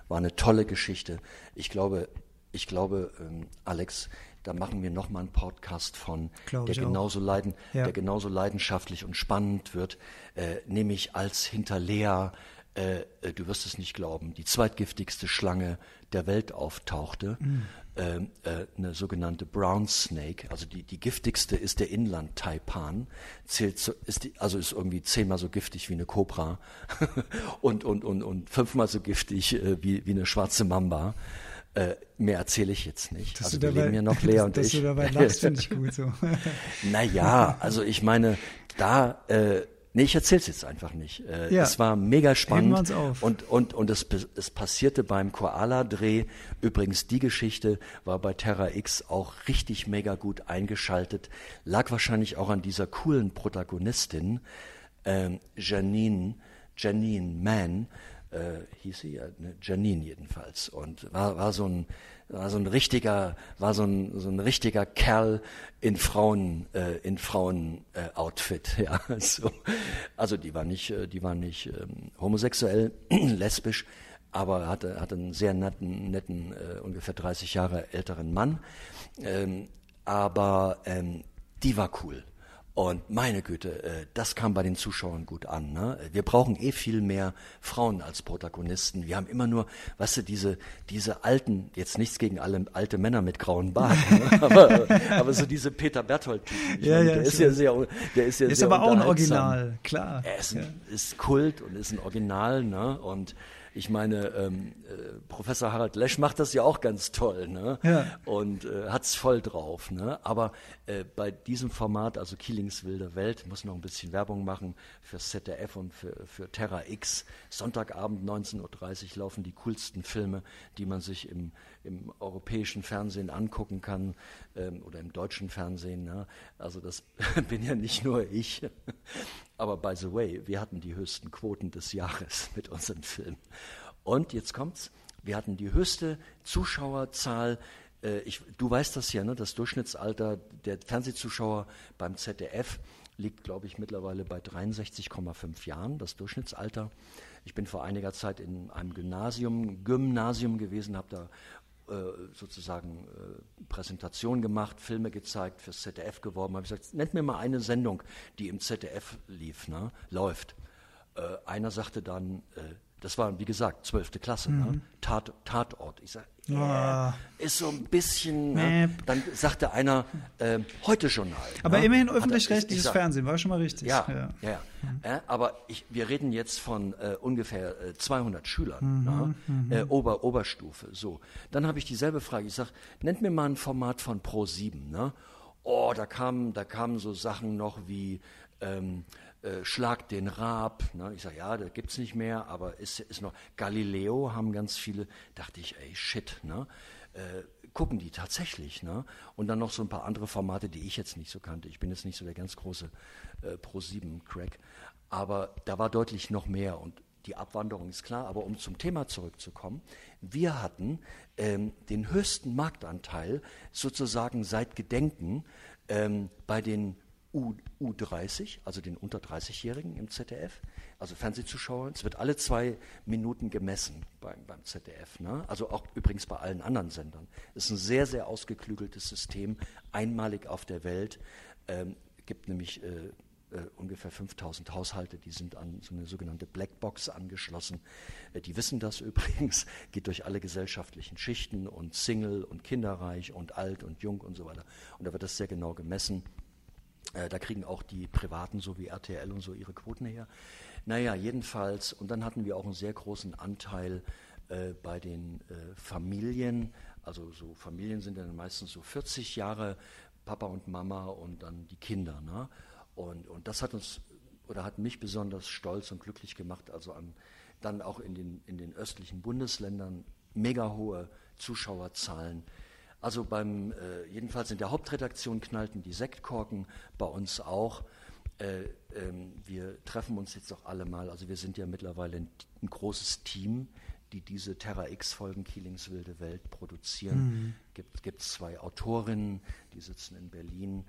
War eine tolle Geschichte. Ich glaube, ich glaube, ähm, Alex, da machen wir nochmal einen Podcast von, der genauso, leiden, ja. der genauso leidenschaftlich und spannend wird, äh, nämlich als hinter Lea, äh, äh, du wirst es nicht glauben, die zweitgiftigste Schlange der Welt auftauchte. Mhm. Ähm, äh, eine sogenannte Brown Snake, also die, die giftigste ist der Inland-Taipan, zählt so, ist die, also ist irgendwie zehnmal so giftig wie eine Kobra [LAUGHS] und, und, und, und fünfmal so giftig äh, wie, wie eine schwarze Mamba. Äh, mehr erzähle ich jetzt nicht. Dass also wir dabei, leben ja noch [LAUGHS] Lea und dass ich. Dass du dabei lachst, finde ich gut so. naja, also ich meine, da äh, Nee, ich erzähl's jetzt einfach nicht. Äh, ja. Es war mega spannend. Auf. Und, und, und es, es passierte beim Koala-Dreh. Übrigens, die Geschichte war bei Terra X auch richtig mega gut eingeschaltet. Lag wahrscheinlich auch an dieser coolen Protagonistin, ähm, Janine, Janine Mann, äh, hieß sie ja, ne? Janine jedenfalls. Und war, war so ein war so ein richtiger, war so ein, so ein richtiger Kerl in Frauen, äh, in Frauen äh, Outfit, [LAUGHS] ja. So. Also die war nicht, äh, die war nicht ähm, homosexuell, [CLEARS THROAT] lesbisch, aber hatte, hatte einen sehr netten, netten, äh, ungefähr 30 Jahre älteren Mann. Ähm, aber ähm, die war cool. Und meine Güte, äh, das kam bei den Zuschauern gut an. Ne? Wir brauchen eh viel mehr Frauen als Protagonisten. Wir haben immer nur, weißt du, diese, diese alten, jetzt nichts gegen alle alte Männer mit grauen Bart, ne? [LAUGHS] aber, aber so diese Peter Berthold-Typen. Ja, ja, der ist ja sehr, der ist ja ist sehr aber auch ein Original, klar. Er ist, ein, ja. ist Kult und ist ein Original, ne? Und ich meine, ähm, äh, Professor Harald Lesch macht das ja auch ganz toll, ne? Ja. Und äh, hat's voll drauf, ne? Aber äh, bei diesem Format, also Killings wilde Welt, muss noch ein bisschen Werbung machen für ZDF und für, für Terra X. Sonntagabend 19.30 Uhr laufen die coolsten Filme, die man sich im, im europäischen Fernsehen angucken kann ähm, oder im deutschen Fernsehen. Ne? Also das [LAUGHS] bin ja nicht nur ich. Aber by the way, wir hatten die höchsten Quoten des Jahres [LAUGHS] mit unseren Filmen. Und jetzt kommt's, wir hatten die höchste Zuschauerzahl. Äh, ich, du weißt das ja, ne? das Durchschnittsalter der Fernsehzuschauer beim ZDF liegt, glaube ich, mittlerweile bei 63,5 Jahren, das Durchschnittsalter. Ich bin vor einiger Zeit in einem Gymnasium, Gymnasium gewesen, habe da sozusagen äh, Präsentation gemacht, Filme gezeigt, fürs ZDF geworben, habe ich gesagt, nennt mir mal eine Sendung, die im ZDF lief, ne, läuft. Äh, einer sagte dann, äh, das war, wie gesagt, zwölfte Klasse, ne? mhm. ne? Tat, Tatort. Ich sage, yeah, oh. ist so ein bisschen. Ne? Dann sagte einer, äh, heute Journal. Aber ne? immerhin öffentlich-rechtliches Fernsehen, war schon mal richtig. Ja, ja. ja, ja. Mhm. Äh, aber ich, wir reden jetzt von äh, ungefähr 200 äh, Schülern, mhm, ne? mhm. Äh, Ober, Oberstufe. So. Dann habe ich dieselbe Frage. Ich sage, nennt mir mal ein Format von Pro 7. Ne? Oh, da kamen, da kamen so Sachen noch wie. Ähm, äh, Schlag den Rab. Ne? Ich sage, ja, das gibt es nicht mehr, aber ist, ist noch. Galileo haben ganz viele. Dachte ich, ey, shit. Ne? Äh, gucken die tatsächlich. Ne? Und dann noch so ein paar andere Formate, die ich jetzt nicht so kannte. Ich bin jetzt nicht so der ganz große äh, Pro-7-Crack. Aber da war deutlich noch mehr. Und die Abwanderung ist klar. Aber um zum Thema zurückzukommen, wir hatten ähm, den höchsten Marktanteil sozusagen seit Gedenken ähm, bei den U, U30, also den unter 30-Jährigen im ZDF, also Fernsehzuschauer. Es wird alle zwei Minuten gemessen beim, beim ZDF, ne? also auch übrigens bei allen anderen Sendern. Es ist ein sehr, sehr ausgeklügeltes System, einmalig auf der Welt. Ähm, gibt nämlich äh, äh, ungefähr 5000 Haushalte, die sind an so eine sogenannte Blackbox angeschlossen. Äh, die wissen das [LAUGHS] übrigens, geht durch alle gesellschaftlichen Schichten und Single und kinderreich und alt und jung und so weiter. Und da wird das sehr genau gemessen. Äh, da kriegen auch die Privaten, so wie RTL und so, ihre Quoten her. Naja, jedenfalls, und dann hatten wir auch einen sehr großen Anteil äh, bei den äh, Familien. Also so Familien sind dann meistens so 40 Jahre, Papa und Mama und dann die Kinder. Ne? Und, und das hat uns oder hat mich besonders stolz und glücklich gemacht, also an, dann auch in den, in den östlichen Bundesländern mega hohe Zuschauerzahlen also beim, äh, jedenfalls in der Hauptredaktion knallten die Sektkorken, bei uns auch. Äh, ähm, wir treffen uns jetzt auch alle mal, also wir sind ja mittlerweile ein, ein großes Team, die diese Terra X-Folgen Keelings wilde Welt produzieren. Mhm. Gibt, gibt zwei Autorinnen, die sitzen in Berlin.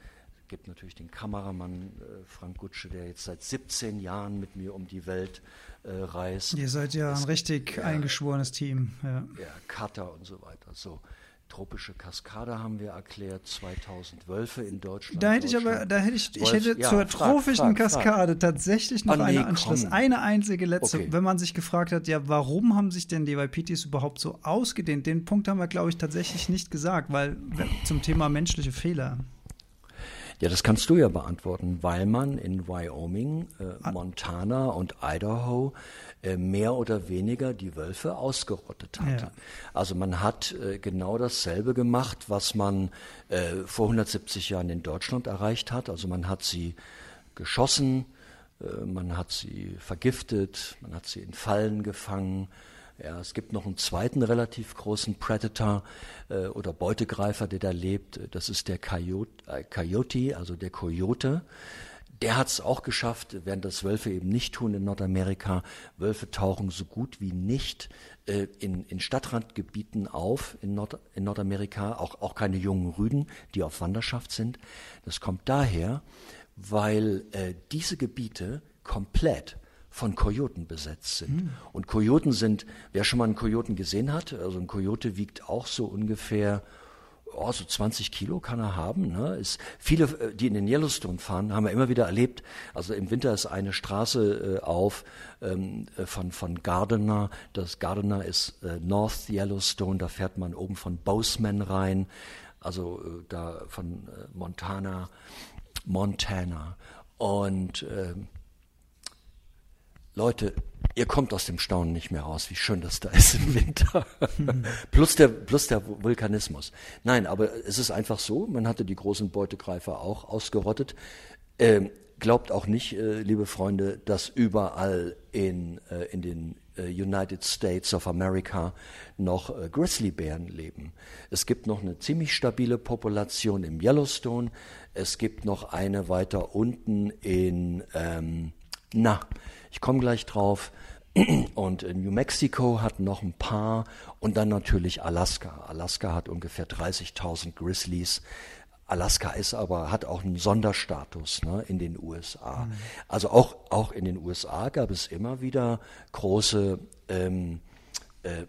Gibt natürlich den Kameramann äh, Frank Gutsche, der jetzt seit 17 Jahren mit mir um die Welt äh, reist. Ihr seid ja es, ein richtig ja, eingeschworenes Team. Ja. ja, Cutter und so weiter. So. Tropische Kaskade haben wir erklärt, 2000 Wölfe in Deutschland. Da hätte ich aber, da hätte ich, ich hätte ja, zur frag, trophischen frag, Kaskade frag. tatsächlich noch oh, nee, eine Anschluss, komm. eine einzige letzte, okay. wenn man sich gefragt hat, ja, warum haben sich denn die Waipitis überhaupt so ausgedehnt? Den Punkt haben wir, glaube ich, tatsächlich nicht gesagt, weil zum Thema menschliche Fehler. Ja, das kannst du ja beantworten, weil man in Wyoming, äh, Montana und Idaho äh, mehr oder weniger die Wölfe ausgerottet hatte. Ja. Also man hat äh, genau dasselbe gemacht, was man äh, vor 170 Jahren in Deutschland erreicht hat. Also man hat sie geschossen, äh, man hat sie vergiftet, man hat sie in Fallen gefangen, ja, es gibt noch einen zweiten relativ großen Predator äh, oder Beutegreifer, der da lebt. Das ist der Coyote, äh, also der Coyote. der hat es auch geschafft, während das Wölfe eben nicht tun in Nordamerika. Wölfe tauchen so gut wie nicht äh, in, in Stadtrandgebieten auf in, Nord, in Nordamerika, auch, auch keine jungen Rüden, die auf Wanderschaft sind. Das kommt daher, weil äh, diese Gebiete komplett von Kojoten besetzt sind. Mhm. Und Kojoten sind, wer schon mal einen Kojoten gesehen hat, also ein Kojote wiegt auch so ungefähr oh, so 20 Kilo kann er haben. Ne? Ist, viele, äh, die in den Yellowstone fahren, haben wir immer wieder erlebt. Also im Winter ist eine Straße äh, auf ähm, äh, von, von Gardiner. Das Gardiner ist äh, North Yellowstone. Da fährt man oben von Bozeman rein. Also äh, da von äh, Montana, Montana. Und ähm, Leute, ihr kommt aus dem Staunen nicht mehr raus, wie schön das da ist im Winter. [LAUGHS] plus, der, plus der Vulkanismus. Nein, aber es ist einfach so, man hatte die großen Beutegreifer auch ausgerottet. Ähm, glaubt auch nicht, äh, liebe Freunde, dass überall in, äh, in den äh, United States of America noch äh, Grizzlybären leben. Es gibt noch eine ziemlich stabile Population im Yellowstone. Es gibt noch eine weiter unten in, ähm, na, ich komme gleich drauf. [CLEARS THROAT] Und New Mexico hat noch ein paar und dann natürlich Alaska. Alaska hat ungefähr 30.000 Grizzlies. Alaska ist aber, hat auch einen Sonderstatus ne, in den USA. Mhm. Also auch, auch in den USA gab es immer wieder große ähm, äh,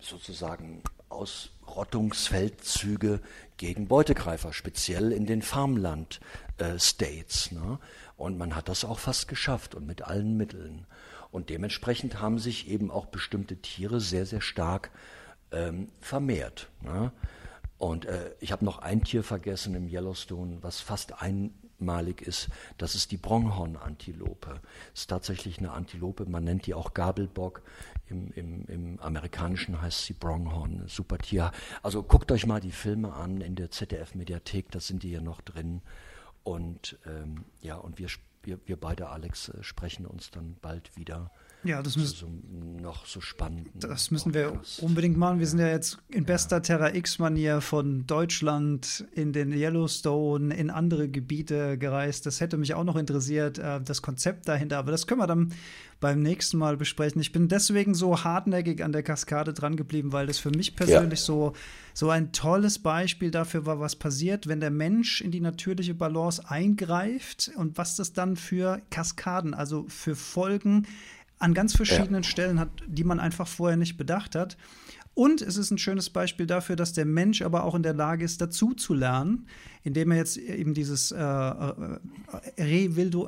sozusagen Ausrottungsfeldzüge gegen Beutegreifer, speziell in den Farmland-States. Äh, ne? Und man hat das auch fast geschafft und mit allen Mitteln. Und dementsprechend haben sich eben auch bestimmte Tiere sehr, sehr stark ähm, vermehrt. Ne? Und äh, ich habe noch ein Tier vergessen im Yellowstone, was fast einmalig ist. Das ist die Bronghorn-Antilope. Ist tatsächlich eine Antilope. Man nennt die auch Gabelbock. Im, im, Im Amerikanischen heißt sie Bronghorn. Super Tier. Also guckt euch mal die Filme an in der ZDF-Mediathek. Da sind die ja noch drin. Und ähm, ja, und wir, wir, wir beide, Alex, äh, sprechen uns dann bald wieder. Ja, das müssen so, noch so spannend. Das müssen Podcast. wir unbedingt machen. Wir sind ja jetzt in bester ja. Terra X-Manier von Deutschland in den Yellowstone, in andere Gebiete gereist. Das hätte mich auch noch interessiert, äh, das Konzept dahinter. Aber das können wir dann beim nächsten Mal besprechen. Ich bin deswegen so hartnäckig an der Kaskade dran geblieben, weil das für mich persönlich ja. so, so ein tolles Beispiel dafür war, was passiert, wenn der Mensch in die natürliche Balance eingreift und was das dann für Kaskaden, also für Folgen an ganz verschiedenen ja. Stellen hat, die man einfach vorher nicht bedacht hat. Und es ist ein schönes Beispiel dafür, dass der Mensch aber auch in der Lage ist, dazu zu lernen, indem er jetzt eben dieses äh, äh,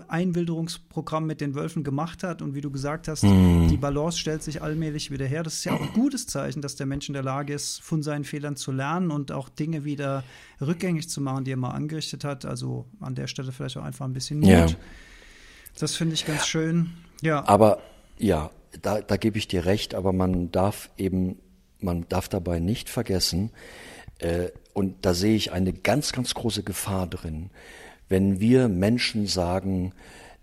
Einwilderungsprogramm mit den Wölfen gemacht hat. Und wie du gesagt hast, mhm. die Balance stellt sich allmählich wieder her. Das ist ja auch ein gutes Zeichen, dass der Mensch in der Lage ist, von seinen Fehlern zu lernen und auch Dinge wieder rückgängig zu machen, die er mal angerichtet hat. Also an der Stelle vielleicht auch einfach ein bisschen Mut. Ja. Das finde ich ganz schön. Ja. Aber ja, da, da gebe ich dir recht, aber man darf eben, man darf dabei nicht vergessen, äh, und da sehe ich eine ganz, ganz große Gefahr drin, wenn wir Menschen sagen,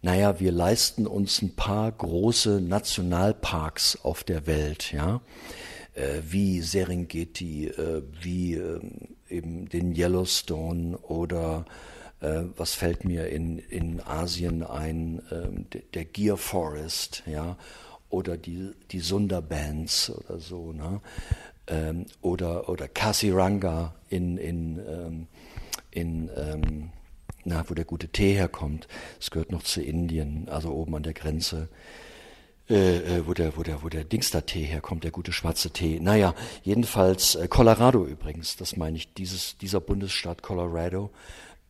naja, wir leisten uns ein paar große Nationalparks auf der Welt, ja, äh, wie Serengeti, äh, wie äh, eben den Yellowstone oder äh, was fällt mir in, in Asien ein, ähm, der, Gear Forest, ja, oder die, die Sundarbans oder so, ne? Ähm, oder, oder Kasiranga in, in, ähm, in ähm, na, wo der gute Tee herkommt. Es gehört noch zu Indien, also oben an der Grenze. Äh, äh, wo der, wo der, wo der Dingster-Tee herkommt, der gute schwarze Tee. Naja, jedenfalls äh, Colorado übrigens, das meine ich, dieses, dieser Bundesstaat Colorado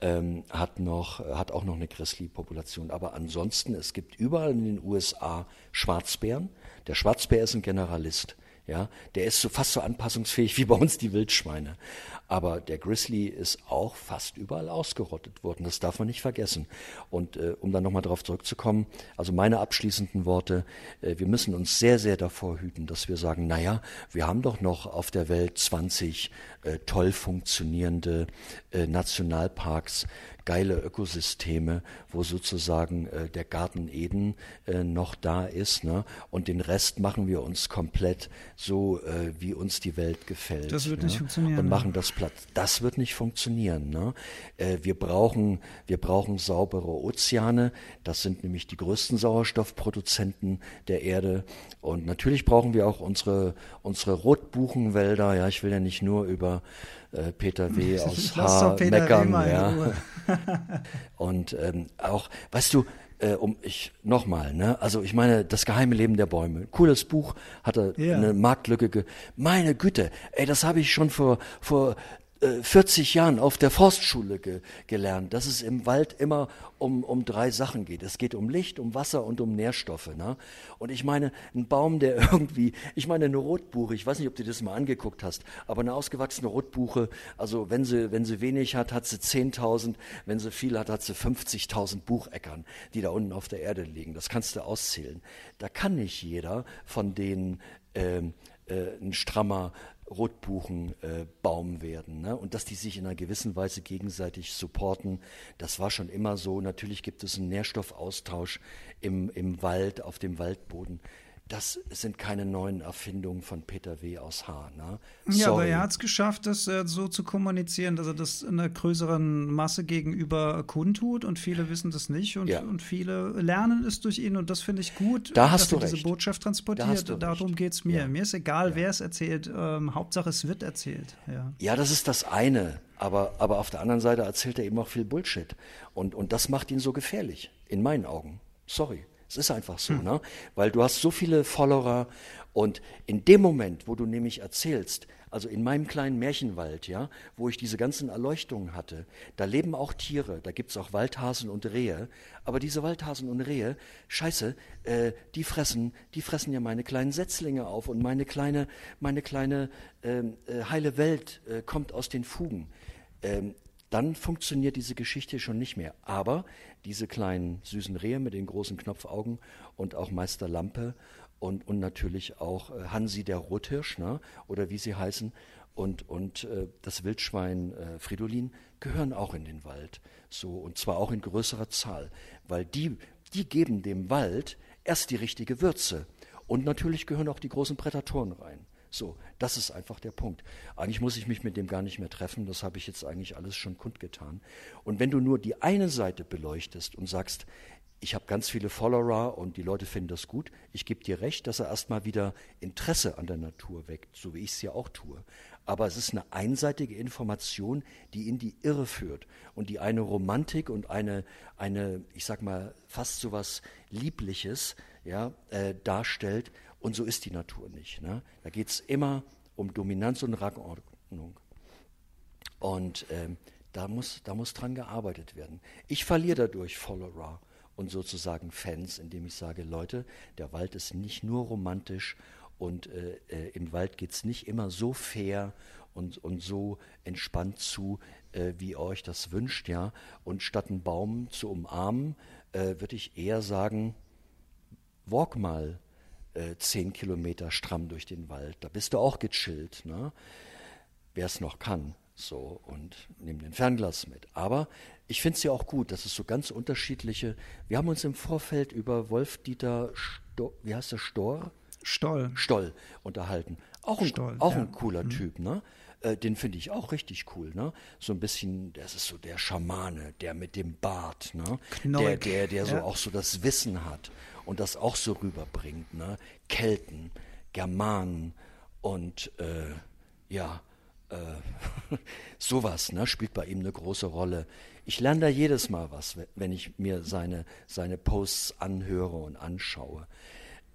ähm, hat, noch, hat auch noch eine Grizzly-Population. Aber ansonsten, es gibt überall in den USA Schwarzbären. Der Schwarzbär ist ein Generalist. Ja, der ist so fast so anpassungsfähig wie bei uns die Wildschweine. Aber der Grizzly ist auch fast überall ausgerottet worden. Das darf man nicht vergessen. Und äh, um dann nochmal darauf zurückzukommen, also meine abschließenden Worte, äh, wir müssen uns sehr, sehr davor hüten, dass wir sagen, naja, wir haben doch noch auf der Welt 20 äh, toll funktionierende äh, Nationalparks, geile Ökosysteme, wo sozusagen äh, der Garten Eden äh, noch da ist. Ne? Und den Rest machen wir uns komplett so äh, wie uns die Welt gefällt. Das wird ne? nicht funktionieren. Und ne? machen das platt. Das wird nicht funktionieren. Ne? Äh, wir, brauchen, wir brauchen saubere Ozeane. Das sind nämlich die größten Sauerstoffproduzenten der Erde. Und natürlich brauchen wir auch unsere, unsere Rotbuchenwälder. Ja, ich will ja nicht nur über äh, Peter W. [LAUGHS] aus Haar W. meckern. Ja. [LAUGHS] [LAUGHS] Und ähm, auch, weißt du, äh, um ich nochmal, ne? Also ich meine, das geheime Leben der Bäume. Cooles Buch, hatte Ja. eine Marktlücke. Ge Meine Güte, ey, das habe ich schon vor vor 40 Jahren auf der Forstschule ge gelernt, dass es im Wald immer um, um drei Sachen geht. Es geht um Licht, um Wasser und um Nährstoffe. Ne? Und ich meine, ein Baum, der [LAUGHS] irgendwie, ich meine, eine Rotbuche, ich weiß nicht, ob du das mal angeguckt hast, aber eine ausgewachsene Rotbuche, also wenn sie, wenn sie wenig hat, hat sie 10.000, wenn sie viel hat, hat sie 50.000 Bucheckern, die da unten auf der Erde liegen. Das kannst du auszählen. Da kann nicht jeder von denen ähm, äh, ein strammer Rotbuchenbaum äh, werden. Ne? Und dass die sich in einer gewissen Weise gegenseitig supporten, das war schon immer so. Natürlich gibt es einen Nährstoffaustausch im, im Wald, auf dem Waldboden. Das sind keine neuen Erfindungen von Peter W. aus Haar. Ne? Ja, aber er hat es geschafft, das äh, so zu kommunizieren, dass er das einer größeren Masse gegenüber kundtut und viele wissen das nicht und, Ja. und viele lernen es durch ihn und das finde ich gut, Da hast dass er du diese recht. Botschaft Da transportiert. du Darum recht. geht es mir. Ja. Mir ist egal, wer es erzählt, ähm, Hauptsache es wird erzählt. Ja. Ja, das ist das eine. Aber, aber auf der anderen Seite erzählt er eben auch viel Bullshit. Und, und das macht ihn so gefährlich, in meinen Augen. Sorry. Es ist einfach so, Hm. ne? Weil du hast so viele Follower und in dem Moment, wo du nämlich erzählst, also in meinem kleinen Märchenwald, ja, wo ich diese ganzen Erleuchtungen hatte, da leben auch Tiere, da gibt's auch Waldhasen und Rehe, aber diese Waldhasen und Rehe, scheiße, äh, die fressen, die fressen ja meine kleinen Setzlinge auf und meine kleine, meine kleine ähm, äh, heile Welt äh, kommt aus den Fugen. Ähm, dann funktioniert diese Geschichte schon nicht mehr. Aber diese kleinen süßen Rehe mit den großen Knopfaugen und auch Meister Lampe und, und natürlich auch äh, Hansi der Rothirsch, ne? oder wie sie heißen, und, und äh, das Wildschwein äh, Fridolin gehören auch in den Wald. So, und zwar auch in größerer Zahl, weil die, die geben dem Wald erst die richtige Würze. Und natürlich gehören auch die großen Prädatoren rein. So, das ist einfach der Punkt. Eigentlich muss ich mich mit dem gar nicht mehr treffen, das habe ich jetzt eigentlich alles schon kundgetan. Und wenn du nur die eine Seite beleuchtest und sagst, ich habe ganz viele Follower und die Leute finden das gut, ich gebe dir recht, dass er erstmal wieder Interesse an der Natur weckt, so wie ich es ja auch tue. Aber es ist eine einseitige Information, die in die Irre führt und die eine Romantik und eine, eine ich sag mal, fast so was Liebliches ja, äh, darstellt. Und so ist die Natur nicht. Ne? Da geht es immer um Dominanz und Rangordnung. Und ähm, da, muss, da muss dran gearbeitet werden. Ich verliere dadurch Follower und sozusagen Fans, indem ich sage, Leute, der Wald ist nicht nur romantisch und äh, äh, im Wald geht es nicht immer so fair und, und so entspannt zu, äh, wie ihr euch das wünscht, ja. Und statt einen Baum zu umarmen, äh, würde ich eher sagen, walk mal äh, zehn Kilometer stramm durch den Wald. Da bist du auch gechillt, ne? wer es noch kann. So, und nimm den Fernglas mit. Aber ich finde es ja auch gut, dass es so ganz unterschiedliche. Wir haben uns im Vorfeld über Wolf-Dieter, wie heißt der, Stor? Stoll. Stoll unterhalten. Auch ein, Stoll, auch ja. ein cooler Typ, ne? Äh, den finde ich auch richtig cool, ne? So ein bisschen, das ist so der Schamane, der mit dem Bart, ne? Der, der, der so ja. auch so das Wissen hat und das auch so rüberbringt, ne? Kelten, Germanen und äh, ja, äh, [LAUGHS] sowas, ne? Spielt bei ihm eine große Rolle. Ich lerne da jedes Mal was, we- wenn ich mir seine, seine Posts anhöre und anschaue.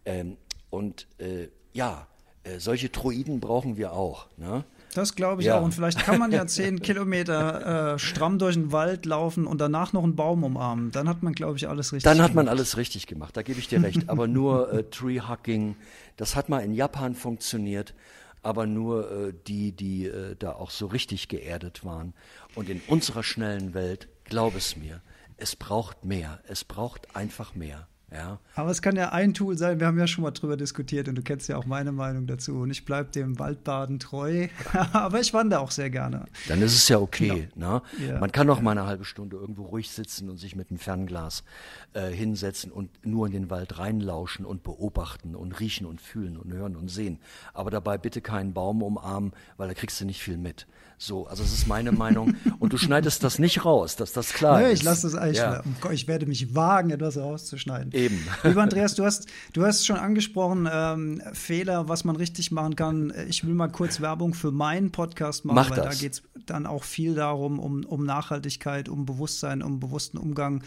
Ähm, und äh, ja, äh, solche Droiden brauchen wir auch. Ne? Das glaube ich Ja. auch. Und vielleicht kann man ja [LAUGHS] zehn Kilometer äh, stramm durch den Wald laufen und danach noch einen Baum umarmen. Dann hat man, glaube ich, alles richtig Dann hat man alles richtig gemacht, da gebe ich dir recht. Aber nur [LAUGHS] äh, Tree Hugging, das hat mal in Japan funktioniert, aber nur äh, die, die äh, da auch so richtig geerdet waren. Und in unserer schnellen Welt, glaub es mir, es braucht mehr. Es braucht einfach mehr. Ja. Aber es kann ja ein Tool sein, wir haben ja schon mal drüber diskutiert und du kennst ja auch meine Meinung dazu. Und ich bleibe dem Waldbaden treu, [LAUGHS] aber ich wandere auch sehr gerne. Dann ist es ja okay. Genau. Ne? Ja. Man kann auch mal eine halbe Stunde irgendwo ruhig sitzen und sich mit einem Fernglas äh, hinsetzen und nur in den Wald reinlauschen und beobachten und riechen und fühlen und hören und sehen. Aber dabei bitte keinen Baum umarmen, weil da kriegst du nicht viel mit. So, also das ist meine Meinung. Und du schneidest das nicht raus, dass das klar Nö, ist. ich lasse das eigentlich. Ja. Ich werde mich wagen, etwas rauszuschneiden. Eben. Lieber Andreas, du hast, du hast schon angesprochen, ähm, Fehler, was man richtig machen kann. Ich will mal kurz Werbung für meinen Podcast machen, Mach weil das. da geht es dann auch viel darum, um, um Nachhaltigkeit, um Bewusstsein, um bewussten Umgang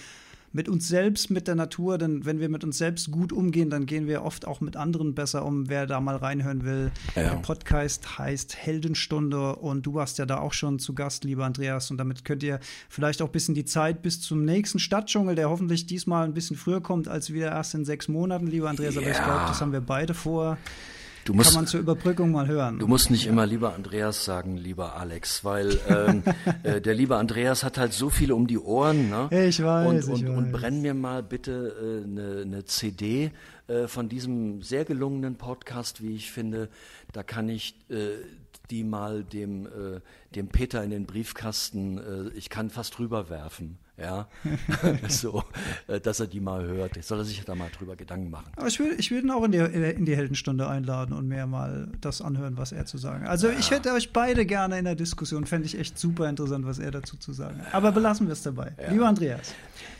mit uns selbst, mit der Natur, denn wenn wir mit uns selbst gut umgehen, dann gehen wir oft auch mit anderen besser um. Wer da mal reinhören will, Ja. der Podcast heißt Heldenstunde und du warst ja da auch schon zu Gast, lieber Andreas, und damit könnt ihr vielleicht auch ein bisschen die Zeit bis zum nächsten Stadtdschungel, der hoffentlich diesmal ein bisschen früher kommt als wieder erst in sechs Monaten, lieber Andreas, aber ich Ja. glaube, das haben wir beide vor. Du Kann musst, man zur Überbrückung mal hören. Du musst nicht immer lieber Andreas sagen, lieber Alex, weil ähm, [LAUGHS] äh, der liebe Andreas hat halt so viele um die Ohren. Ne? Ich weiß, und, und, und weiß. brenn mir mal bitte eine äh, ne ne CD äh, von diesem sehr gelungenen Podcast, wie ich finde. Da kann ich äh, die mal dem, äh, dem Peter in den Briefkasten, äh, ich kann fast rüberwerfen. Ja, [LAUGHS] so, äh, dass er die mal hört. Jetzt soll er sich da mal drüber Gedanken machen. Aber ich würde ich würd ihn auch in die, in die Heldenstunde einladen und mir mal das anhören, was er zu sagen hat. Also ich hätte euch beide gerne in der Diskussion, fände ich echt super interessant, was er dazu zu sagen hat. Aber belassen wir es dabei. Lieber Andreas,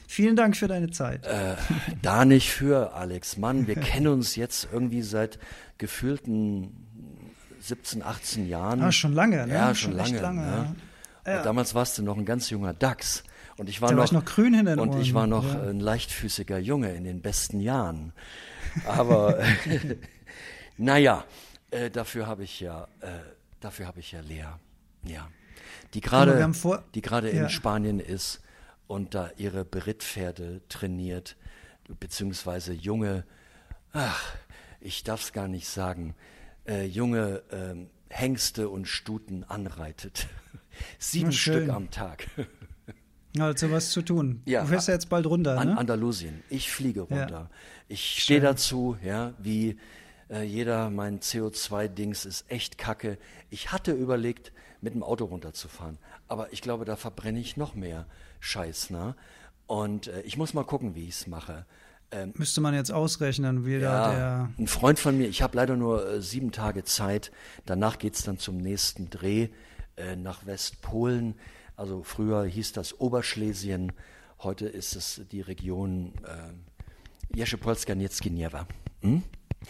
vielen Dank für deine Zeit. Äh, da nicht für, Alex. Mann, wir [LAUGHS] kennen uns jetzt irgendwie seit gefühlten 17, 18 Jahren. Ah, schon lange, ne? Ja, schon, Schon lange. lange, ne? ja. Damals warst du noch ein ganz junger Dachs. Und ich war Da noch, war ich noch grün hinter den Und ich Ohren, war noch ja. ein leichtfüßiger Junge in den besten Jahren. Aber [LAUGHS] naja, äh, dafür habe ich ja, äh, dafür habe ich ja Lea. Ja. Die gerade, die gerade Ja. in Spanien ist und da ihre Berittpferde trainiert, beziehungsweise junge, ach, ich darf es gar nicht sagen, äh, junge ähm, Hengste und Stuten anreitet. [LAUGHS] Sieben. Stück am Tag. Also was zu tun. Ja. Du fährst ja jetzt bald runter, An ne? Andalusien. Ich fliege Ja. runter. Ich stehe dazu, ja, wie äh, jeder, mein CO2-Dings ist echt kacke. Ich hatte überlegt, mit dem Auto runterzufahren, aber ich glaube, da verbrenne ich noch mehr Scheiß, ne? Und äh, ich muss mal gucken, wie ich es mache. Ähm, Müsste man jetzt ausrechnen, wie da der. ein Freund von mir, ich habe leider nur äh, sieben Tage Zeit. Danach geht's dann zum nächsten Dreh äh, nach Westpolen. Also früher hieß das Oberschlesien, heute ist es die Region äh, Jeschepolska-Niecki Niewa. Hm?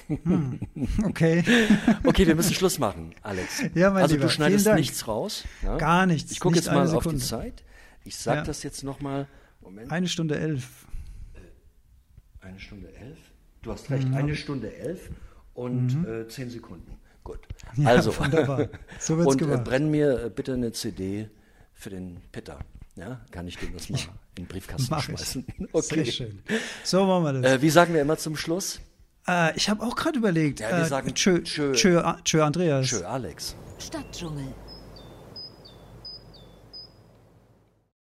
[LAUGHS] Okay. Okay, wir müssen Schluss machen, Alex. Ja, mein also Lieber, du schneidest nichts raus. Ja? Gar nichts, Ich gucke nicht jetzt mal auf die. Zeit. Ich sage Ja. das jetzt nochmal. Moment. Eine Stunde elf. Eine Stunde elf? Du hast recht, eine Stunde elf und äh, zehn Sekunden. Gut. Mhm. Ja, also, wunderbar. So wird's und äh, brenn mir äh, bitte eine CD für den Peter. Ja, kann ich dem das [LAUGHS] mal in den Briefkasten Mach ich. schmeißen? Sehr [LAUGHS] schön. So machen wir das. Äh, wie sagen wir immer zum Schluss? Äh, ich habe auch gerade überlegt. Ja, wir äh, sagen tschö, tschö. tschö, tschö, Andreas. Tschö, Alex. Stadtdschungel,